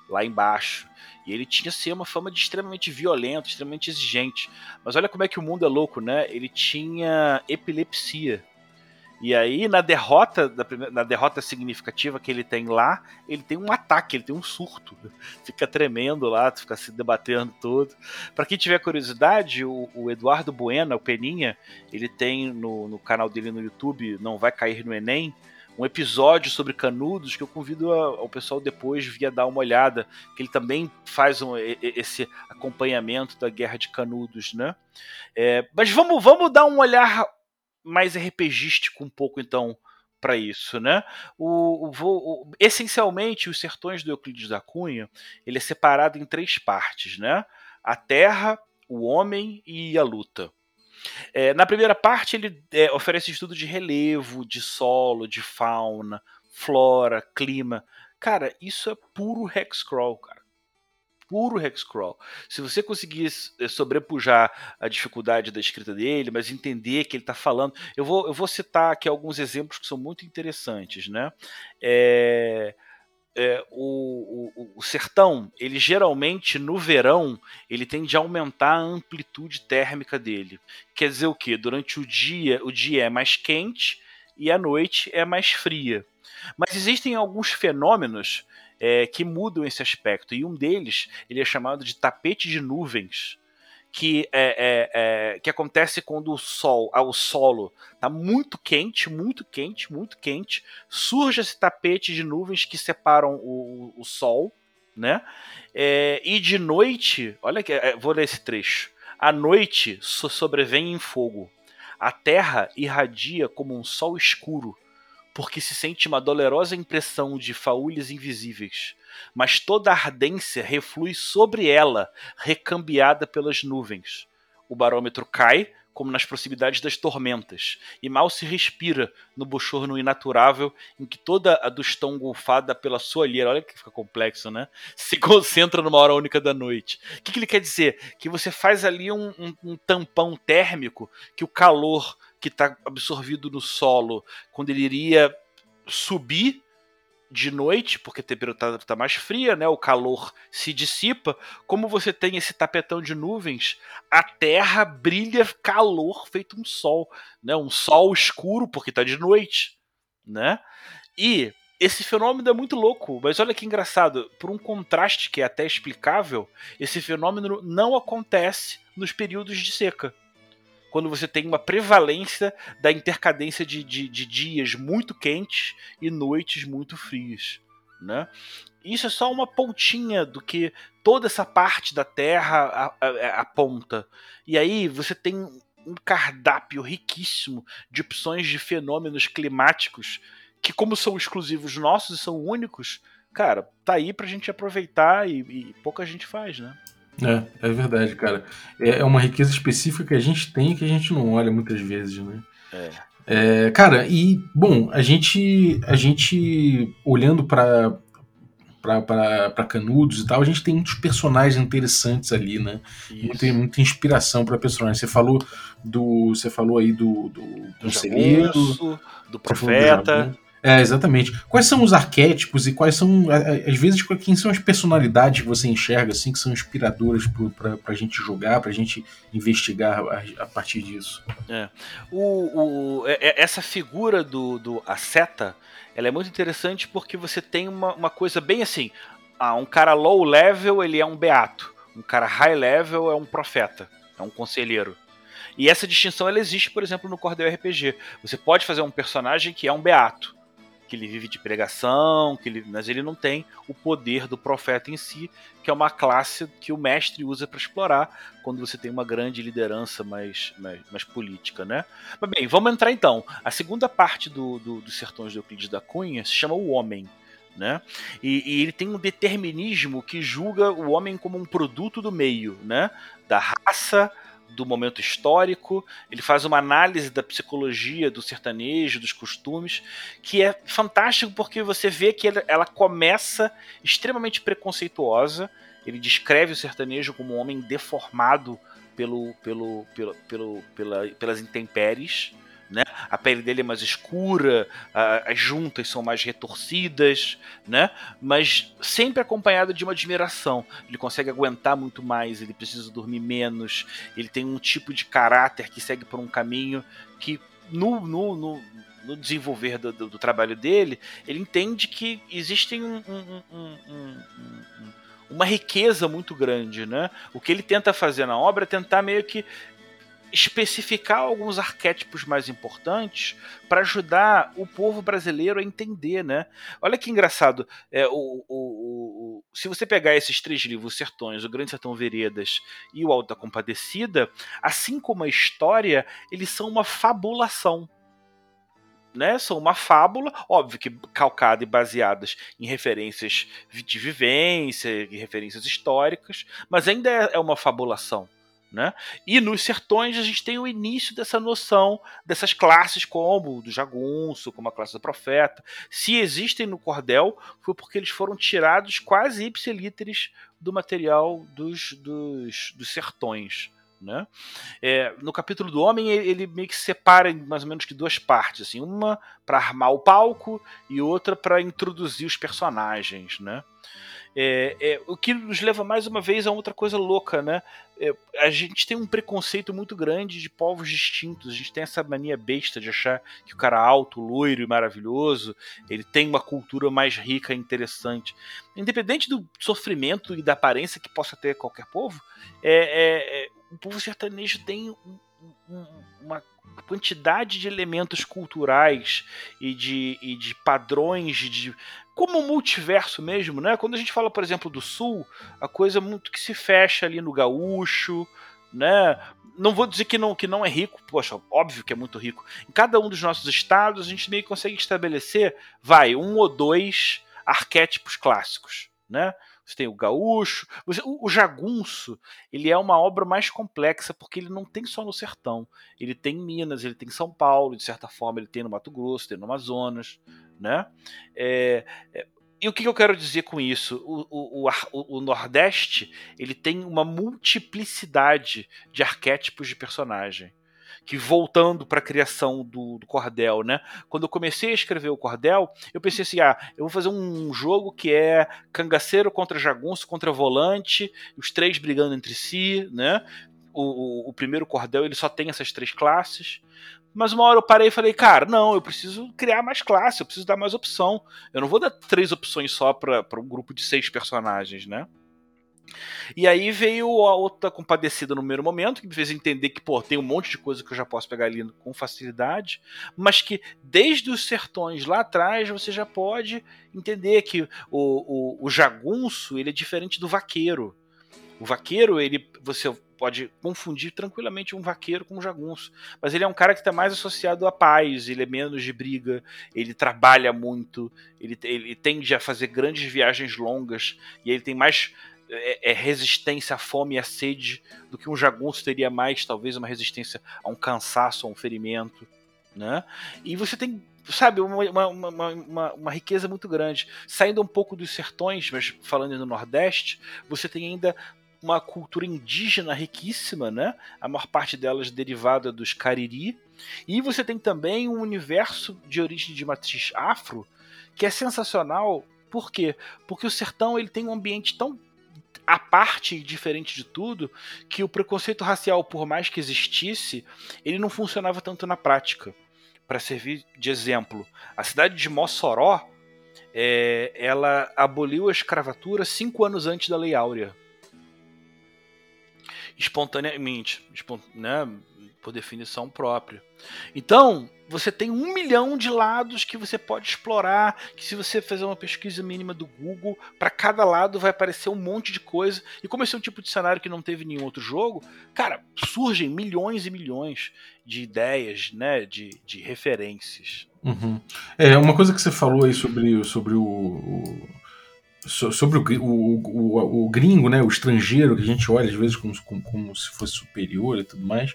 lá embaixo. E ele tinha ser uma fama de extremamente violento, extremamente exigente. Mas olha como é que o mundo é louco, né? Ele tinha epilepsia. E aí, na derrota, na derrota significativa que ele tem lá, ele tem um ataque, ele tem um surto. Fica tremendo lá, fica se debatendo todo. Para quem tiver curiosidade, o, o, Eduardo Buena, o Peninha, ele tem no, no, canal dele no YouTube, Não Vai Cair no Enem, um episódio sobre canudos que eu convido ao pessoal depois via dar uma olhada, que ele também faz um, esse acompanhamento da guerra de canudos, né? É, mas vamos, vamos dar um olhar mais RPGístico um pouco, então, para isso, né? O, o, o, essencialmente, os sertões do Euclides da Cunha, ele é separado em três partes, né? A terra, o homem e a luta. É, na primeira parte, ele é, oferece estudo de relevo, de solo, de fauna, flora, clima. Cara, isso é puro hexcrawl, cara puro hexcrawl. Se você conseguir eh, sobrepujar a dificuldade da escrita dele, mas entender que ele está falando, eu vou, eu vou citar aqui alguns exemplos que são muito interessantes, né? É, é, o, o, o, sertão, ele geralmente no verão, ele tende a aumentar a amplitude térmica dele. Quer dizer o que? Durante o dia, o dia é mais quente e à noite é mais fria. Mas existem alguns fenômenos é, que mudam esse aspecto, e um deles ele é chamado de tapete de nuvens, que, é, é, é, que acontece quando o sol, ah, o solo está muito quente, muito quente, muito quente, surge esse tapete de nuvens que separam o, o sol, né? É, e de noite, olha que é, vou ler esse trecho. A noite sobrevém em fogo. A terra irradia como um sol escuro, porque se sente uma dolorosa impressão de faúlhas invisíveis mas toda a ardência reflui sobre ela, recambiada pelas nuvens. O barômetro cai, como nas proximidades das tormentas, e mal se respira no bochorno inaturável em que toda a dustão golfada pela sua olheira, olha que fica complexo, né? Se concentra numa hora única da noite. O que, que ele quer dizer? Que você faz ali um, um, um tampão térmico que o calor que está absorvido no solo, quando ele iria subir de noite, porque a temperatura está mais fria, né? O calor se dissipa. Como você tem esse tapetão de nuvens, a Terra brilha calor feito um sol, né? Um sol escuro porque está de noite, né? E esse fenômeno é muito louco, mas olha que engraçado, por um contraste que é até explicável, esse fenômeno não acontece nos períodos de seca quando você tem uma prevalência da intercadência de, de, de dias muito quentes e noites muito frias. Né? Isso é só uma pontinha do que toda essa parte da Terra aponta. E aí você tem um cardápio riquíssimo de opções de fenômenos climáticos que, como são exclusivos nossos e são únicos, cara, tá aí pra gente aproveitar e, e pouca gente faz, né? É, é verdade, cara. É, é uma riqueza específica que a gente tem e que a gente não olha muitas vezes, né? É. É, cara, e bom, a gente a gente olhando para para Canudos e tal, a gente tem muitos personagens interessantes ali, né? Muita, muita inspiração para personagens. Você falou do você falou aí do do, do conselheiro, do profeta. É, exatamente. Quais são os arquétipos e quais são, às vezes, quem são as personalidades que você enxerga, assim, que são inspiradoras para a gente jogar, para a gente investigar a, a partir disso? É. O, o, é, é, essa figura do, do Asceta, ela é muito interessante porque você tem uma, uma coisa bem assim, ah, um cara low level, ele é um beato. Um cara high level é um profeta, é um conselheiro. E essa distinção ela existe, por exemplo, no Cordel RPG. Você pode fazer um personagem que é um beato que ele vive de pregação, que ele, mas ele não tem o poder do profeta em si, que é uma classe que o mestre usa para explorar quando você tem uma grande liderança mais, mais, mais, política, né? Mas bem, vamos entrar então. A segunda parte do, do, dos Sertões de Euclides da Cunha se chama O Homem. Né? E, e, ele tem um determinismo que julga o homem como um produto do meio, né? da raça, do momento histórico, ele faz uma análise da psicologia do sertanejo, dos costumes, que é fantástico porque você vê que ela começa extremamente preconceituosa. Ele descreve o sertanejo como um homem deformado pelo, pelo, pelo, pelo, pela, pelas intempéries né? A pele dele é mais escura, a, as juntas são mais retorcidas, né? Mas sempre acompanhado de uma admiração. Ele consegue aguentar muito mais, ele precisa dormir menos, ele tem um tipo de caráter que segue por um caminho que no, no, no, no desenvolver do, do, do, trabalho dele, ele entende que existem um, um, um, uma riqueza muito grande, né? O que ele tenta fazer na obra é tentar meio que especificar alguns arquétipos mais importantes para ajudar o povo brasileiro a entender, né? Olha que engraçado, é, o, o, o, se você pegar esses três livros, Sertões, O Grande Sertão Veredas e O Alto da Compadecida, assim como a história, eles são uma fabulação. Né, são uma fábula, óbvio que calcada e baseadas em referências de vivência, em referências históricas, mas ainda é, é uma fabulação. Né? E nos sertões a gente tem o início dessa noção dessas classes como do jagunço, como a classe do profeta. Se existem no cordel, foi porque eles foram tirados quase ipsilíteres do material dos, dos, dos sertões. Né? É, no capítulo do homem ele meio que separa em mais ou menos que duas partes, assim, uma para armar o palco e outra para introduzir os personagens, né? É, é, o que nos leva mais uma vez a outra coisa louca, né? É, a gente tem um preconceito muito grande de povos distintos. A gente tem essa mania besta de achar que o cara alto, loiro e maravilhoso, ele tem uma cultura mais rica e interessante. Independente do sofrimento e da aparência que possa ter qualquer povo, é, é, é o povo sertanejo tem uma quantidade de elementos culturais e de, e de padrões de como multiverso mesmo, né? Quando a gente fala, por exemplo, do Sul, a coisa muito que se fecha ali no gaúcho, né? Não vou dizer que não, que não é rico, poxa, óbvio que é muito rico. Em cada um dos nossos estados, a gente meio que consegue estabelecer, vai, um ou dois arquétipos clássicos, né? Você tem o gaúcho, você, o, o, jagunço, ele é uma obra mais complexa porque ele não tem só no sertão, ele tem em Minas, ele tem em São Paulo, de certa forma ele tem no Mato Grosso, tem no Amazonas, né? É, é, e o que eu quero dizer com isso? O, o, o, o, Nordeste ele tem uma multiplicidade de arquétipos de personagem que voltando para a criação do, do, cordel, né? Quando eu comecei a escrever o cordel, eu pensei assim, ah, eu vou fazer um jogo que é cangaceiro contra jagunço contra volante, os três brigando entre si, né? O, o, o primeiro cordel ele só tem essas três classes. Mas uma hora eu parei e falei, cara, não, eu preciso criar mais classe, eu preciso dar mais opção. Eu não vou dar três opções só para um grupo de seis personagens, né? E aí veio a outra compadecida no primeiro momento, que me fez entender que, pô, tem um monte de coisa que eu já posso pegar ali com facilidade, mas que desde os sertões lá atrás você já pode entender que o, o, o jagunço ele é diferente do vaqueiro. O vaqueiro, ele você pode confundir tranquilamente um vaqueiro com um jagunço. Mas ele é um cara que está mais associado à paz, ele é menos de briga, ele trabalha muito, ele, ele tende a fazer grandes viagens longas e ele tem mais é, é, resistência à fome e à sede do que um jagunço teria mais, talvez, uma resistência a um cansaço, a um ferimento. Né? E você tem, sabe, uma, uma, uma, uma, riqueza muito grande. Saindo um pouco dos sertões, mas falando no Nordeste, você tem ainda uma cultura indígena riquíssima, né? A maior parte delas derivada dos Cariri. E você tem também um universo de origem de matriz afro que é sensacional. Por quê? Porque o sertão ele tem um ambiente tão a parte diferente de tudo que o preconceito racial, por mais que existisse, ele não funcionava tanto na prática. Para servir de exemplo, a cidade de Mossoró, é, ela aboliu a escravatura cinco anos antes da Lei Áurea. Espontaneamente, né, por definição própria. Então, você tem um milhão de lados que você pode explorar. Que se você fizer uma pesquisa mínima do Google, para cada lado vai aparecer um monte de coisa. E como esse é um tipo de cenário que não teve nenhum outro jogo, cara, surgem milhões e milhões de ideias, né, de, de referências. Uhum. É uma coisa que você falou aí sobre, sobre o, o sobre o, o, o, o, gringo, né, o estrangeiro, que a gente olha às vezes como, como, como se fosse superior e tudo mais,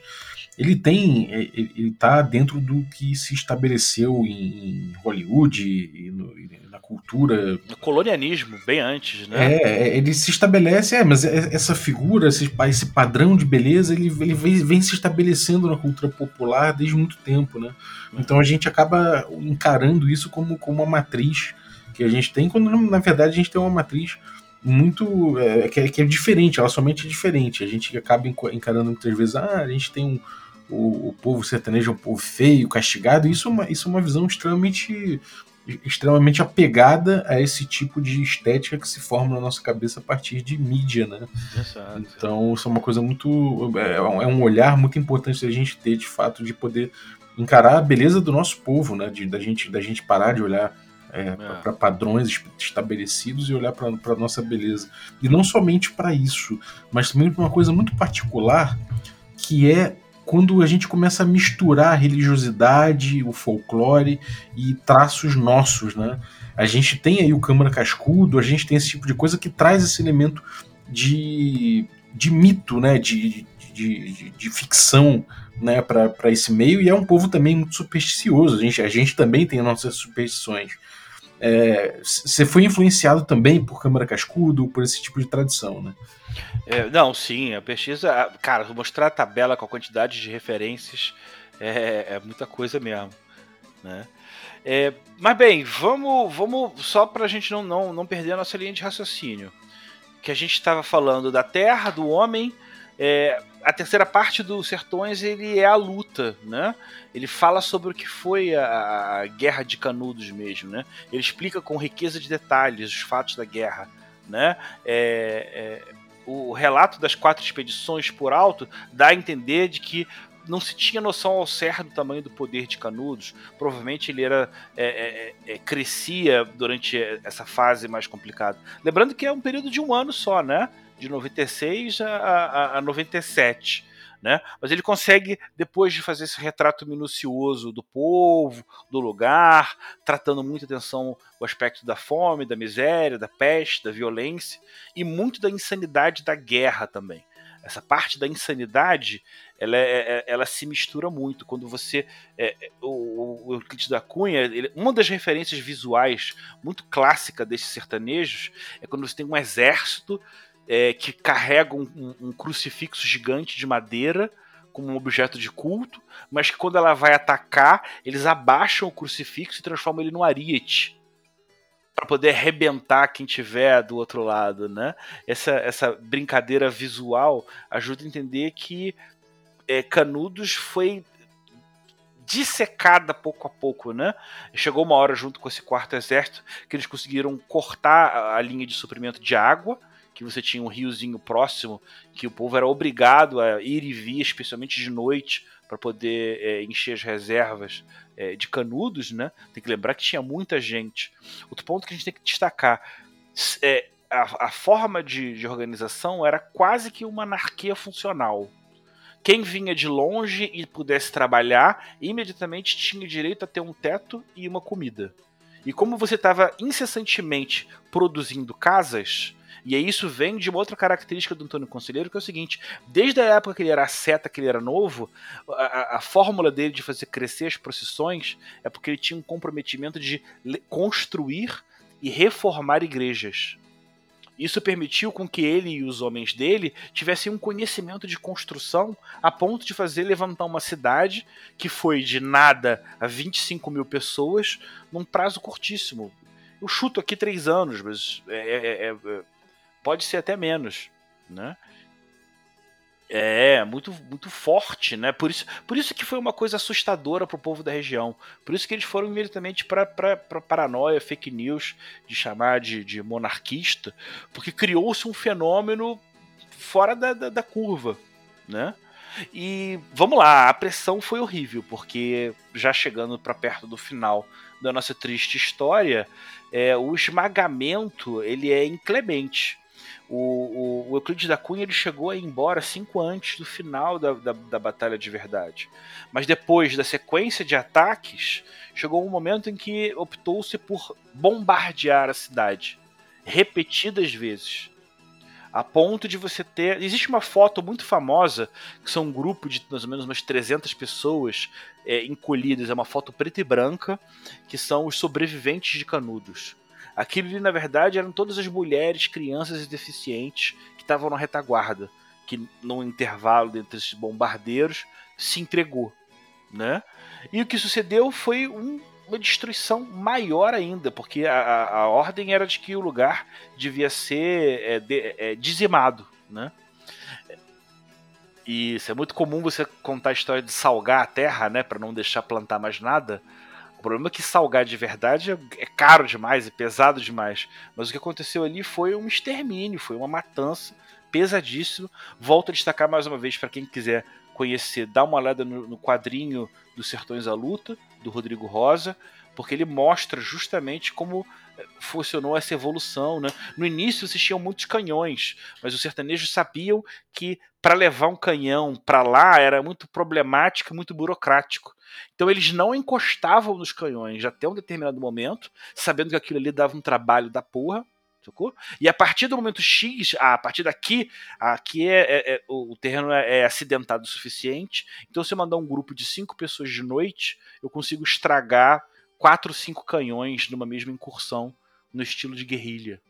ele tem, é, ele está dentro do que se estabeleceu em Hollywood e, no, e na cultura. No colonialismo, bem antes, né? É, é, ele se estabelece, é, mas é, essa figura, esse, esse padrão de beleza, ele, ele vem, vem se estabelecendo na cultura popular desde muito tempo, né? Então a gente acaba encarando isso como, como uma matriz que a gente tem, quando na verdade a gente tem uma matriz muito. É, que, é, que, é, diferente, ela somente é diferente. A gente acaba encarando muitas vezes, ah, a gente tem um. O, o povo sertanejo é um povo feio, castigado, isso é uma, isso é uma visão extremamente extremamente apegada a esse tipo de estética que se forma na nossa cabeça a partir de mídia, né? Exato. Então, isso é uma coisa muito. É, é um olhar muito importante a gente ter, de fato, de poder encarar a beleza do nosso povo, né? De, da, gente, da gente parar de olhar é, é. para padrões estabelecidos e olhar para a nossa beleza. E não somente para isso, mas também uma coisa muito particular que é quando a gente começa a misturar a religiosidade, o folclore e traços nossos, né? A gente tem aí o Câmara Cascudo, a gente tem esse tipo de coisa que traz esse elemento de, de mito, né? De, de, de, de ficção né, para esse meio, e é um povo também muito supersticioso. A gente, a gente também tem nossas superstições. Você é, foi influenciado também por Câmara Cascudo, por esse tipo de tradição, né? É, não, sim, a pesquisa. Cara, mostrar a tabela com a quantidade de referências é, é muita coisa mesmo. Né? É, mas bem, vamos, vamos só para a gente não, não, não perder a nossa linha de raciocínio. Que a gente estava falando da terra, do homem. É, a terceira parte do Sertões ele é a luta, né? Ele fala sobre o que foi a, a, guerra de Canudos mesmo, né? Ele explica com riqueza de detalhes os fatos da guerra, né? É, é, o relato das quatro expedições por alto dá a entender de que não se tinha noção ao certo do tamanho do poder de Canudos. Provavelmente ele era é, é, é, crescia durante essa fase mais complicada. Lembrando que é um período de um ano só, né? De 96 a, a, a 97. Né? Mas ele consegue, depois de fazer esse retrato minucioso do povo, do lugar, tratando muita atenção o aspecto da fome, da miséria, da peste, da violência e muito da insanidade da guerra também essa parte da insanidade ela, é, é, ela se mistura muito quando você é, é o, o Euclides da Cunha ele, uma das referências visuais muito clássica desses sertanejos é quando você tem um exército é, que carrega um, um, um crucifixo gigante de madeira como um objeto de culto, mas que quando ela vai atacar, eles abaixam o crucifixo e transformam ele num ariete para poder arrebentar quem tiver do outro lado, né? Essa, essa brincadeira visual ajuda a entender que é, Canudos foi dissecada pouco a pouco, né? Chegou uma hora junto com esse quarto exército que eles conseguiram cortar a linha de suprimento de água, que você tinha um riozinho próximo, que o povo era obrigado a ir e vir, especialmente de noite, para poder é, encher as reservas é, de canudos, né? Tem que lembrar que tinha muita gente. Outro ponto que a gente tem que destacar é a, a forma de, de organização era quase que uma anarquia funcional. Quem vinha de longe e pudesse trabalhar, imediatamente tinha direito a ter um teto e uma comida. E como você estava incessantemente produzindo casas, e isso vem de uma outra característica do Antônio Conselheiro, que é o seguinte: desde a época que ele era seta, que ele era novo, a, a fórmula dele de fazer crescer as procissões é porque ele tinha um comprometimento de construir e reformar igrejas. Isso permitiu com que ele e os homens dele tivessem um conhecimento de construção a ponto de fazer levantar uma cidade que foi de nada a 25 mil pessoas num prazo curtíssimo. Eu chuto aqui três anos, mas é, é, é, é pode ser até menos, né? É, muito, muito forte, né? Por isso, por isso que foi uma coisa assustadora para o povo da região. Por isso que eles foram imediatamente para paranoia, fake news, de chamar de, de monarquista, porque criou-se um fenômeno fora da, da, da curva, né? E vamos lá, a pressão foi horrível, porque já chegando para perto do final da nossa triste história, é, o esmagamento ele é inclemente. O, o, o, Euclides da Cunha ele chegou a ir embora cinco antes do final da, da, da, Batalha de Verdade. Mas depois da sequência de ataques, chegou um momento em que optou-se por bombardear a cidade repetidas vezes. A ponto de você ter. Existe uma foto muito famosa, que são um grupo de mais ou menos umas 300 pessoas é, encolhidas, é uma foto preta e branca, que são os sobreviventes de Canudos. Aquilo ali, na verdade, eram todas as mulheres, crianças e deficientes que estavam na retaguarda, que no intervalo entre esses bombardeiros se entregou, né? E o que sucedeu foi um, uma destruição maior ainda, porque a, a, a, ordem era de que o lugar devia ser é, de, é, dizimado, né? E isso é muito comum você contar a história de salgar a terra, né, para não deixar plantar mais nada problema é que salgar de verdade é, é caro demais, é pesado demais. Mas o que aconteceu ali foi um extermínio, foi uma matança pesadíssimo. Volto a destacar mais uma vez para quem quiser conhecer, dá uma olhada no, no quadrinho dos Sertões à Luta, do Rodrigo Rosa, porque ele mostra justamente como funcionou essa evolução. Né? No início existiam muitos canhões, mas os sertanejos sabiam que para levar um canhão para lá era muito problemático, muito burocrático. Então eles não encostavam nos canhões até um determinado momento, sabendo que aquilo ali dava um trabalho da porra. Sacou? E a partir do momento X, a partir daqui, aqui é, é, é o terreno é, é, acidentado o suficiente. Então, se eu mandar um grupo de cinco pessoas de noite, eu consigo estragar quatro, cinco canhões numa mesma incursão no estilo de guerrilha.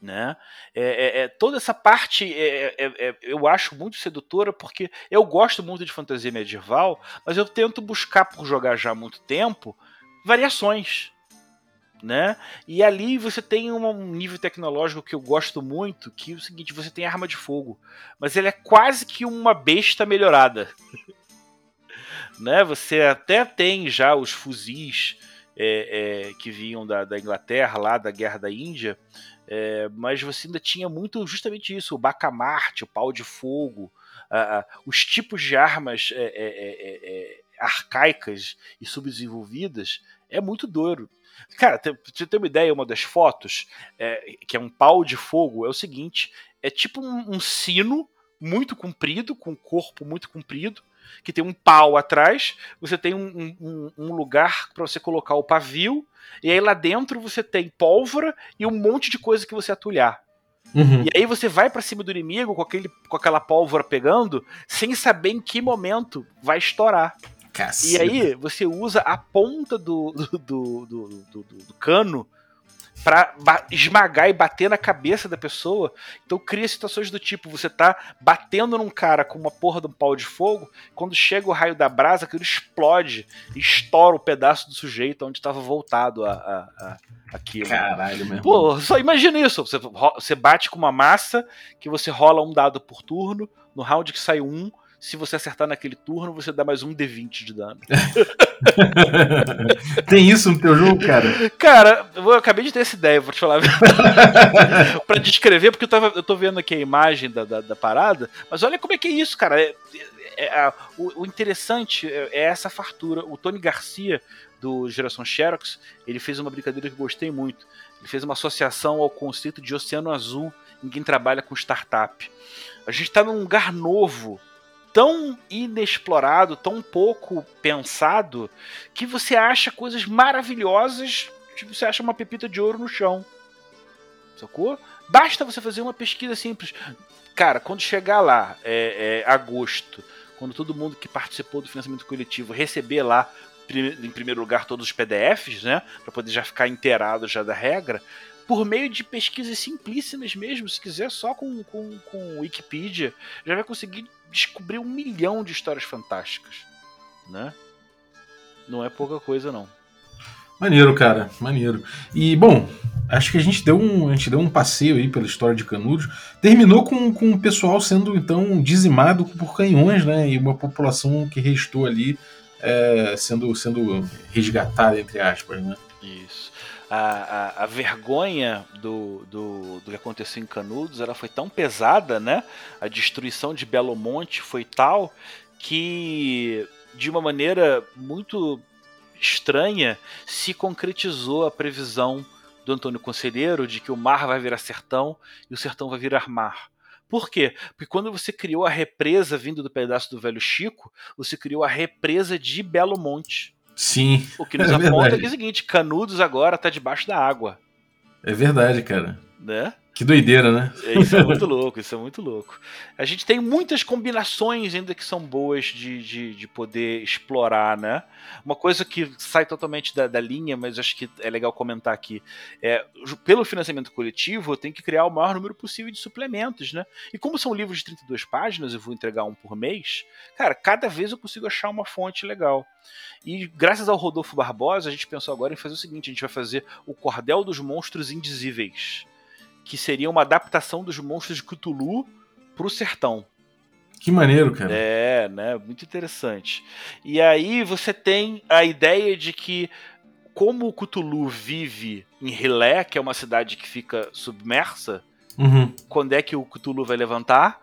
né? É, é, é, toda essa parte é, é, é, eu acho muito sedutora porque eu gosto muito de fantasia medieval, mas eu tento buscar por jogar já há muito tempo variações, né? E ali você tem um nível tecnológico que eu gosto muito, que é o seguinte, você tem arma de fogo, mas ele é quase que uma besta melhorada. né? Você até tem já os fuzis é, é, que vinham da, da, Inglaterra, lá da Guerra da Índia, é, mas você ainda tinha muito justamente isso, o bacamarte, o pau de fogo, os tipos de armas é, é, é, arcaicas e subdesenvolvidas, é muito doido. Cara, pra você ter uma ideia, uma das fotos, que é um pau de fogo, é o seguinte: é tipo um, um sino muito comprido, com um corpo muito comprido, que tem um pau atrás, você tem um, um, um lugar para você colocar o pavio, e aí lá dentro você tem pólvora e um monte de coisa que você atulhar. Uhum. E aí você vai para cima do inimigo com, aquele, com aquela pólvora pegando, sem saber em que momento vai estourar. Caceta. E aí você usa a ponta do, do, do, do, do cano para esmagar e bater na cabeça da pessoa. Então cria situações do tipo, você tá batendo num cara com uma porra de um pau de fogo, quando chega o raio da brasa, aquilo explode e estoura o pedaço do sujeito onde estava voltado a, a, a aquilo. Caralho, meu Pô, só imagina isso. Você, você bate com uma massa que você rola um dado por turno, no round que sai um, se você acertar naquele turno, você dá mais um D20 de dano. Tem isso no teu jogo, cara? Cara, eu acabei de ter essa ideia, vou te falar. pra descrever, porque eu, tava, eu tô vendo aqui a imagem da, da, da parada, mas olha como é que é isso, cara. É, é, é, o, o, interessante é, é essa fartura. O Tony Garcia, do Geração Xerox, ele fez uma brincadeira que gostei muito. Ele fez uma associação ao conceito de oceano azul em quem trabalha com startup. A gente está num lugar novo tão inexplorado, tão pouco pensado, que você acha coisas maravilhosas, tipo, você acha uma pepita de ouro no chão. Sacou? Basta você fazer uma pesquisa simples. Cara, quando chegar lá, é, é agosto, quando todo mundo que participou do financiamento coletivo receber lá em primeiro lugar todos os PDFs, né, para poder já ficar inteirado já da regra, por meio de pesquisas simplíssimas mesmo, se quiser só com, com, com Wikipedia, já vai conseguir descobrir um milhão de histórias fantásticas, né? Não é pouca coisa não. Maneiro, cara, maneiro. E bom, acho que a gente deu um, a gente deu um passeio aí pela história de Canudos. Terminou com, com o pessoal sendo então dizimado por canhões, né? E uma população que restou ali é, sendo, sendo resgatada, entre aspas, né? Isso a, a, vergonha do, do, do que aconteceu em Canudos ela foi tão pesada, né? A destruição de Belo Monte foi tal que, de uma maneira muito estranha, se concretizou a previsão do Antônio Conselheiro de que o mar vai virar sertão e o sertão vai virar mar. Por quê? Porque quando você criou a represa vindo do pedaço do Velho Chico, você criou a represa de Belo Monte. Sim. O que nos é aponta é, que é o seguinte: Canudos agora tá debaixo da água. É verdade, cara. Né? Que doideira, né? É, isso é muito louco, isso é muito louco. A gente tem muitas combinações ainda que são boas de, de, de poder explorar, né? Uma coisa que sai totalmente da, da, linha, mas acho que é legal comentar aqui. É, pelo financiamento coletivo, eu tenho que criar o maior número possível de suplementos, né? E como são livros de 32 páginas, eu vou entregar um por mês, cara, cada vez eu consigo achar uma fonte legal. E graças ao Rodolfo Barbosa, a gente pensou agora em fazer o seguinte: a gente vai fazer o Cordel dos Monstros Indizíveis que seria uma adaptação dos monstros de Cthulhu pro sertão. Que maneiro, cara. É, né? Muito interessante. E aí você tem a ideia de que, como o Cthulhu vive em Rilé, que é uma cidade que fica submersa, uhum. quando é que o Cthulhu vai levantar?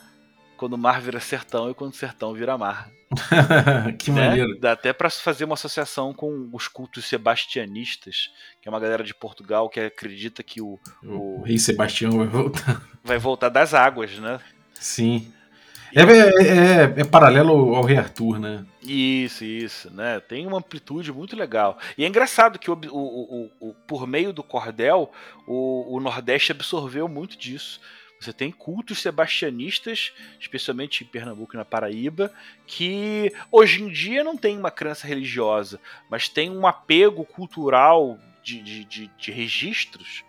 Quando o mar vira sertão e quando o sertão vira mar. que né? maneiro. Dá até para fazer uma associação com os cultos sebastianistas, que é uma galera de Portugal que acredita que o, o, o rei Sebastião vai voltar. Vai voltar das águas, né? Sim. É, é, é, é, paralelo ao Rei Arthur, né? Isso, isso, né? Tem uma amplitude muito legal. E é engraçado que o, o, o, por meio do cordel, o, Nordeste absorveu muito disso. Você tem cultos sebastianistas, especialmente em Pernambuco e na Paraíba, que hoje em dia não tem uma crença religiosa, mas tem um apego cultural de, de, de, de registros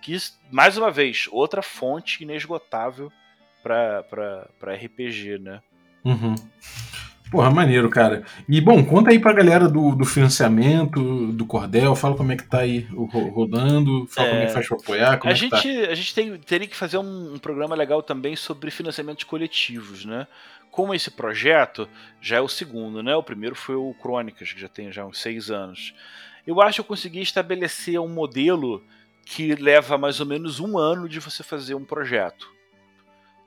que, mais uma vez, outra fonte inesgotável para RPG, né? Uhum. Porra, maneiro, cara. E bom, conta aí pra galera do, do financiamento, do Cordel, fala como é que tá aí rodando, fala é, como é que faz pra apoiar. Como a, é gente, tá. a gente tem, teria que fazer um, um, programa legal também sobre financiamentos coletivos, né? Como esse projeto já é o segundo, né? O primeiro foi o Crônicas, que já tem já uns seis anos. Eu acho que eu consegui estabelecer um modelo que leva mais ou menos um ano de você fazer um projeto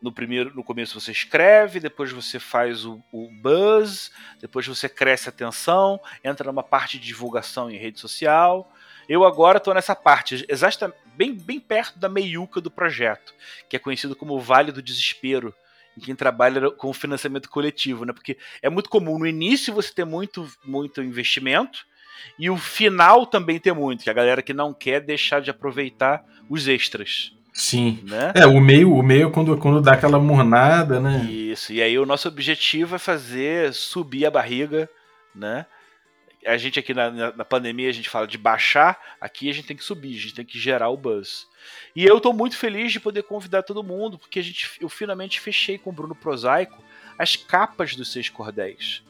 no primeiro no começo você escreve, depois você faz o, o, buzz, depois você cresce a atenção, entra numa parte de divulgação em rede social. Eu agora estou nessa parte, exatamente bem, bem perto da meiuca do projeto, que é conhecido como o Vale do Desespero, em quem trabalha com financiamento coletivo, né? Porque é muito comum no início você ter muito, muito investimento e o final também ter muito, que é a galera que não quer deixar de aproveitar os extras. Sim. Né? É, o meio, o meio quando, quando dá aquela mornada, né? Isso. E aí o nosso objetivo é fazer subir a barriga, né? A gente aqui na, na pandemia a gente fala de baixar, aqui a gente tem que subir, a gente tem que gerar o buzz. E eu estou muito feliz de poder convidar todo mundo, porque a gente, eu finalmente fechei com o Bruno Prosaico as capas dos seis cordéis.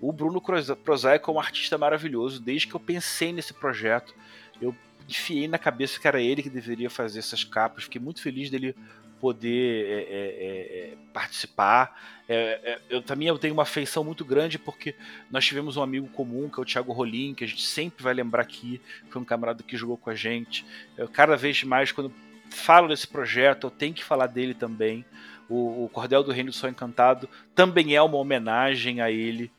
O Bruno Prosaico é um artista maravilhoso, desde que eu pensei nesse projeto. Eu enfiei na cabeça que era ele que deveria fazer essas capas. Fiquei muito feliz dele poder é, é, é, é participar. É, é, eu também eu tenho uma afeição muito grande porque nós tivemos um amigo comum que é o Thiago Rolim, que a gente sempre vai lembrar aqui, foi um camarada que jogou com a gente. Eu, cada vez mais, quando falo desse projeto, eu tenho que falar dele também. O, o Cordel do Reino do Sol Encantado também é uma homenagem a ele,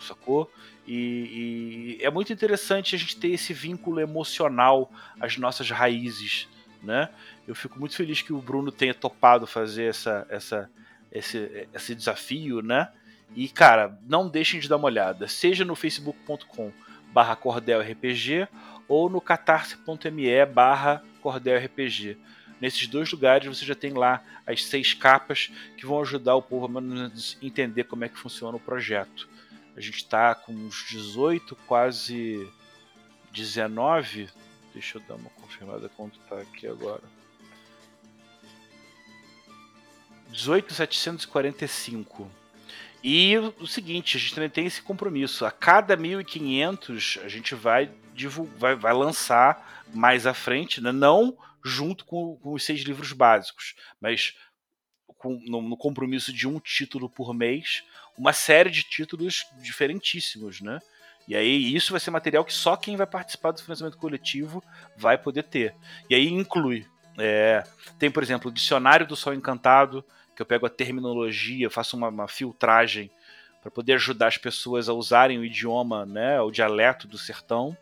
sacou? E, e, é muito interessante a gente ter esse vínculo emocional às nossas raízes, né? Eu fico muito feliz que o Bruno tenha topado fazer essa, essa, esse, esse desafio, né? E, cara, não deixem de dar uma olhada, seja no facebook.com barra cordelrpg ou no catarse.me barra cordelrpg. Nesses dois lugares você já tem lá as seis capas que vão ajudar o povo a entender como é que funciona o projeto. A gente está com uns 18, quase 19. Deixa eu dar uma confirmada quanto está aqui agora. 18,745. E o seguinte, a gente também tem esse compromisso. A cada 1.500 a gente vai, vai, vai lançar mais à frente, né? não junto com, com os seis livros básicos, mas com, no, no, compromisso de um título por mês, uma série de títulos diferentíssimos, né? E aí isso vai ser material que só quem vai participar do financiamento coletivo vai poder ter. E aí inclui. É, tem, por exemplo, o Dicionário do Sol Encantado, que eu pego a terminologia, faço uma, uma filtragem para poder ajudar as pessoas a usarem o idioma, né, o dialeto do sertão.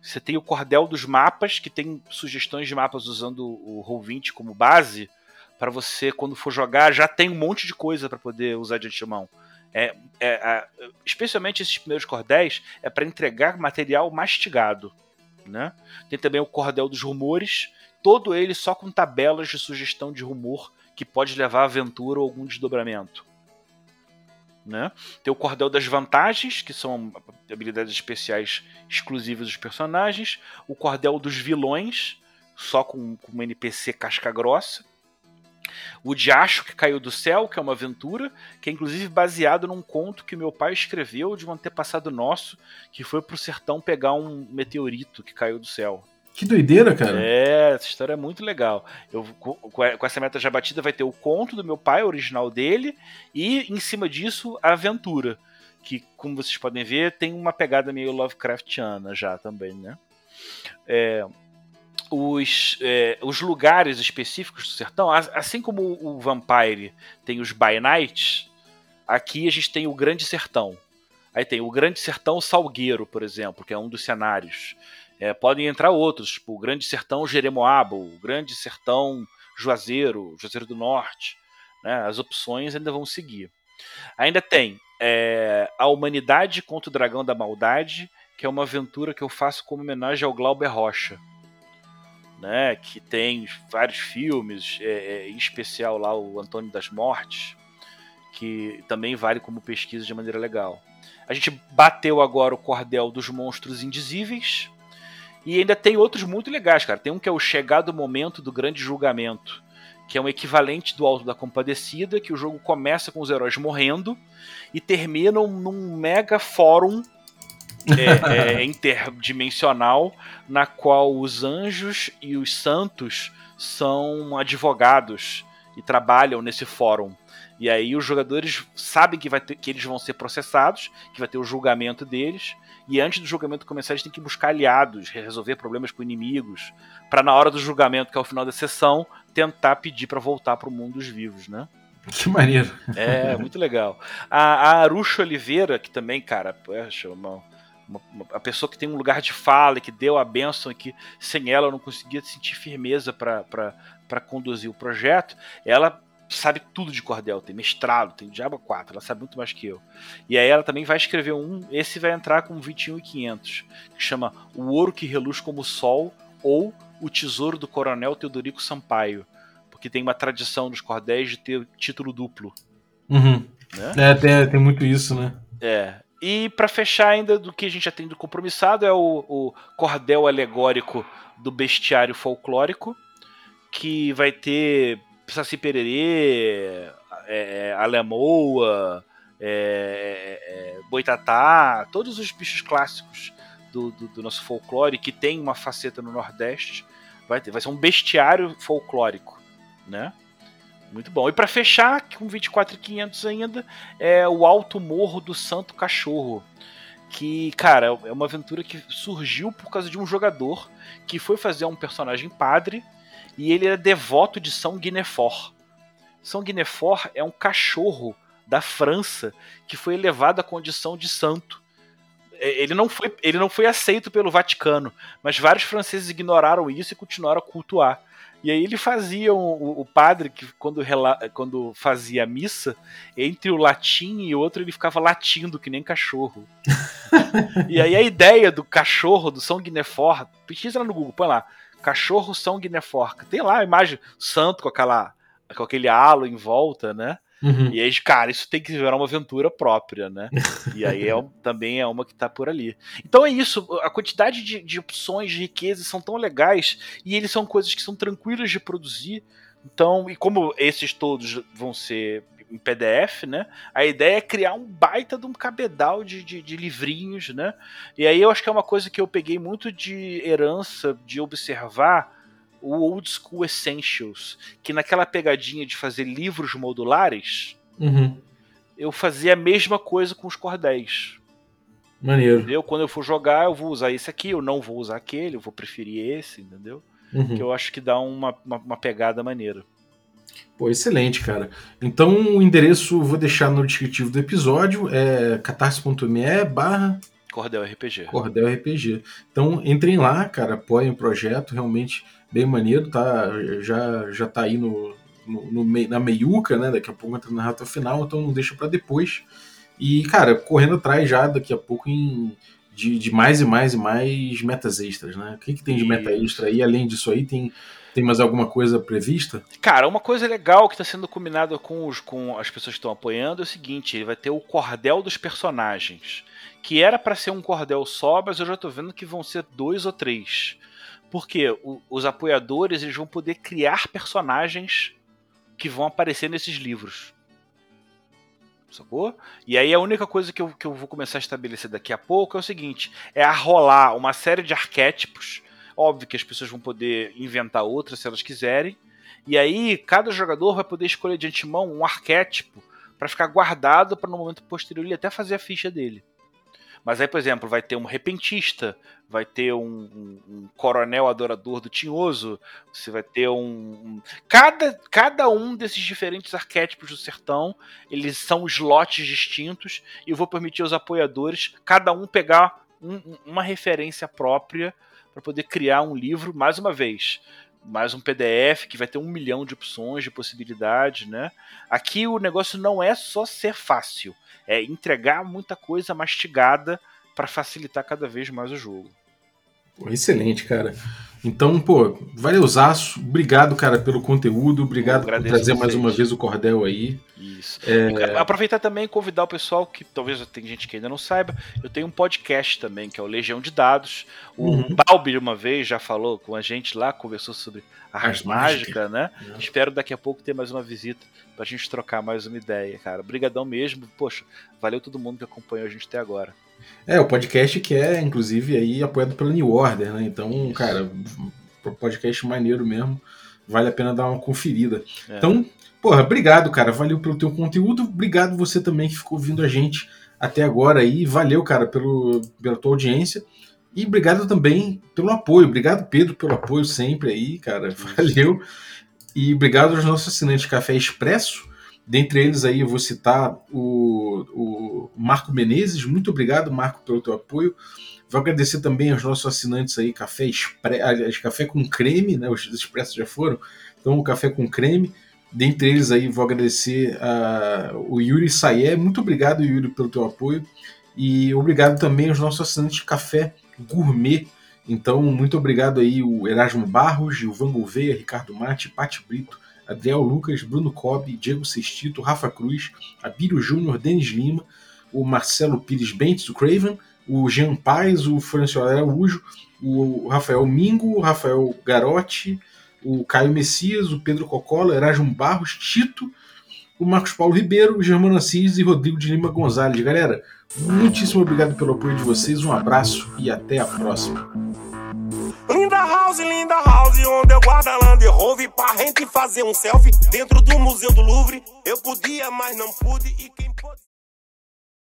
Você tem o Cordel dos Mapas, que tem sugestões de mapas usando o Roll20 como base, para você, quando for jogar, já tem um monte de coisa para poder usar de antemão. É, é, é, especialmente esses primeiros cordéis, é para entregar material mastigado. Né? Tem também o cordel dos rumores, todo ele só com tabelas de sugestão de rumor que pode levar a aventura ou algum desdobramento. Né? Tem o cordel das vantagens, que são habilidades especiais exclusivas dos personagens. O cordel dos vilões, só com, com NPC casca grossa. O Diacho que Caiu do Céu, que é uma aventura, que é inclusive baseado num conto que meu pai escreveu de um antepassado nosso, que foi pro sertão pegar um meteorito que caiu do céu. Que doideira, cara. É, essa história é muito legal. Eu, com essa meta já batida vai ter o conto do meu pai, original dele, e em cima disso a aventura. Que, como vocês podem ver, tem uma pegada meio Lovecraftiana já também, né? É, os, é, os lugares específicos do sertão, assim como o Vampire tem os By Nights, aqui a gente tem o Grande Sertão. Aí tem o Grande Sertão Salgueiro, por exemplo, que é um dos cenários. É, podem entrar outros, tipo o Grande Sertão Jeremoabo, o Grande Sertão Juazeiro, Juazeiro do Norte. Né? As opções ainda vão seguir. Ainda tem é, A Humanidade contra o Dragão da Maldade, que é uma aventura que eu faço como homenagem ao Glauber Rocha né, que tem vários filmes, é, é, em especial lá o Antônio das Mortes, que também vale como pesquisa de maneira legal. A gente bateu agora o cordel dos monstros indizíveis E ainda tem outros muito legais, cara. Tem um que é o Chegado Momento do Grande Julgamento, que é um equivalente do Alto da Compadecida, que o jogo começa com os heróis morrendo e termina num mega fórum é, é, interdimensional na qual os anjos e os santos são advogados e trabalham nesse fórum. E aí os jogadores sabem que, vai ter, que eles vão ser processados, que vai ter o julgamento deles, e antes do julgamento começar eles têm que buscar aliados, resolver problemas com inimigos, para na hora do julgamento, que é o final da sessão, tentar pedir para voltar para o mundo dos vivos, né? Que maneiro. É, muito legal. A, a Oliveira, que também, cara, poxa, uma, uma, uma, a pessoa que tem um lugar de fala, que deu a benção e que sem ela eu não conseguia sentir firmeza para conduzir o projeto, ela sabe tudo de cordel, tem mestrado, tem Diabo 4, ela sabe muito mais que eu. E aí ela também vai escrever um, esse vai entrar com 21.500, que chama O Ouro que Reluz como o Sol ou O Tesouro do Coronel Teodorico Sampaio, porque tem uma tradição dos cordéis de ter título duplo. Uhum. Né? É, tem, tem muito isso, né? É. E para fechar ainda do que a gente já tem do compromissado é o, o cordel alegórico do bestiário folclórico, que vai ter Saci Pererê, é, é, Alemoa, é, é, Boitatá, todos os bichos clássicos do, do, do, nosso folclore que tem uma faceta no Nordeste. Vai, ter, vai ser um bestiário folclórico, né? Muito bom. E para fechar, com 24,500 ainda, é o Alto Morro do Santo Cachorro. Que, cara, é uma aventura que surgiu por causa de um jogador que foi fazer um personagem padre e ele era devoto de São Guinefor. São Guinefor é um cachorro da França que foi elevado à condição de santo. É, ele não foi, ele não foi aceito pelo Vaticano, mas vários franceses ignoraram isso e continuaram a cultuar. E aí ele fazia o, o padre que quando, quando fazia a missa, entre o latim e outro ele ficava latindo que nem cachorro. e aí a ideia do cachorro do São Guinefor, pesquisa lá no Google, põe lá, cachorro São Guineforca. Tem lá a imagem santo com aquela com aquele halo em volta, né? Uhum. E aí, cara, isso tem que virar uma aventura própria, né? e aí é, também é uma que tá por ali. Então é isso, a quantidade de, de opções, de riquezas são tão legais e eles são coisas que são tranquilas de produzir. Então, e como esses todos vão ser em PDF, né? A ideia é criar um baita de um cabedal de, de, de, livrinhos, né? E aí eu acho que é uma coisa que eu peguei muito de herança de observar o Old School Essentials, que naquela pegadinha de fazer livros modulares, uhum. eu fazia a mesma coisa com os cordéis. Maneiro. Entendeu? Quando eu for jogar, eu vou usar esse aqui, eu não vou usar aquele, eu vou preferir esse, entendeu? Uhum. Que eu acho que dá uma, uma, uma pegada maneira. Pô, excelente, cara. Então o endereço vou deixar no descritivo do episódio, é catarse.me barra Cordel RPG. Cordel RPG. Então entrem lá, cara, apoiem o projeto, realmente bem maneiro, tá? Já, já tá aí no, no, no na meiuca, né? Daqui a pouco entra na reta final, então não deixa para depois. E, cara, correndo atrás já daqui a pouco em, de, de mais e mais e mais metas extras, né? O que, que tem de meta extra aí? Além disso aí, tem tem mais alguma coisa prevista? Cara, uma coisa legal que está sendo combinada com, os, com as pessoas que estão apoiando é o seguinte: ele vai ter o cordel dos personagens. Que era para ser um cordel só, mas eu já estou vendo que vão ser dois ou três. Porque o, os apoiadores eles vão poder criar personagens que vão aparecer nesses livros. Sacou? E aí a única coisa que eu, que eu vou começar a estabelecer daqui a pouco é o seguinte: é rolar uma série de arquétipos Óbvio que as pessoas vão poder inventar outras se elas quiserem. E aí, cada jogador vai poder escolher de antemão um arquétipo para ficar guardado para no momento posterior ele até fazer a ficha dele. Mas aí, por exemplo, vai ter um repentista, vai ter um, um, um coronel adorador do tinhoso, você vai ter um, um, Cada, cada um desses diferentes arquétipos do sertão, eles são slots distintos, e eu vou permitir aos apoiadores cada um pegar uma referência própria para poder criar um livro, mais uma vez, mais um PDF que vai ter um milhão de opções, de possibilidades, né? Aqui o negócio não é só ser fácil, é entregar muita coisa mastigada para facilitar cada vez mais o jogo. Excelente, cara. Então, pô, valeuzaço. Obrigado, cara, pelo conteúdo. Obrigado por trazer mais uma vez o Cordel aí. Isso. É... Aproveitar também e convidar o pessoal que talvez tem gente que ainda não saiba. Eu tenho um podcast também, que é o Legião de Dados. O uhum. Balbi, uma vez, já falou com a gente lá, conversou sobre a Ars Mágica, né? Uhum. Espero daqui a pouco ter mais uma visita pra gente trocar mais uma ideia, cara. Obrigadão mesmo. Poxa, valeu todo mundo que acompanhou a gente até agora. É, o podcast que é, inclusive, aí apoiado pela New Order, né? Então, cara, podcast maneiro mesmo. Vale a pena dar uma conferida. É. Então, porra, obrigado, cara. Valeu pelo teu conteúdo. Obrigado você também que ficou ouvindo a gente até agora aí. Valeu, cara, pelo, pela tua audiência. E obrigado também pelo apoio. Obrigado, Pedro, pelo apoio sempre aí, cara. Valeu. E obrigado aos nossos assinantes Café Expresso. Dentre eles aí eu vou citar o, o Marco Menezes. Muito obrigado, Marco, pelo teu apoio. Vou agradecer também aos nossos assinantes aí, Café, Expre... café com creme, né? Os expressos já foram. Então, o café com creme. Dentre eles aí, vou agradecer a, o Yuri Sayé. Muito obrigado, Yuri, pelo teu apoio. E obrigado também aos nossos assinantes de café gourmet. Então, muito obrigado aí, o Erasmo Barros, Gilvan Gouveia, Ricardo Mate, Pati Brito, Adriel Lucas, Bruno Cobb, Diego Sestito, Rafa Cruz, Abílio Júnior, Denis Lima, o Marcelo Pires Bentes, o Craven, o Jean Paz, o Francisco Araújo, o Rafael Mingo, o Rafael Garotti, o Caio Messias, o Pedro Cocola, Erasmo Barros, Tito, o Marcos Paulo Ribeiro, o Germano Assis e Rodrigo de Lima Gonzalez. Galera, muitíssimo obrigado pelo apoio de vocês, um abraço e até a próxima. Linda House, linda House, onde eu guardo a Land Rover pra gente fazer um selfie dentro do Museu do Louvre. Eu podia, mas não pude e quem pôde...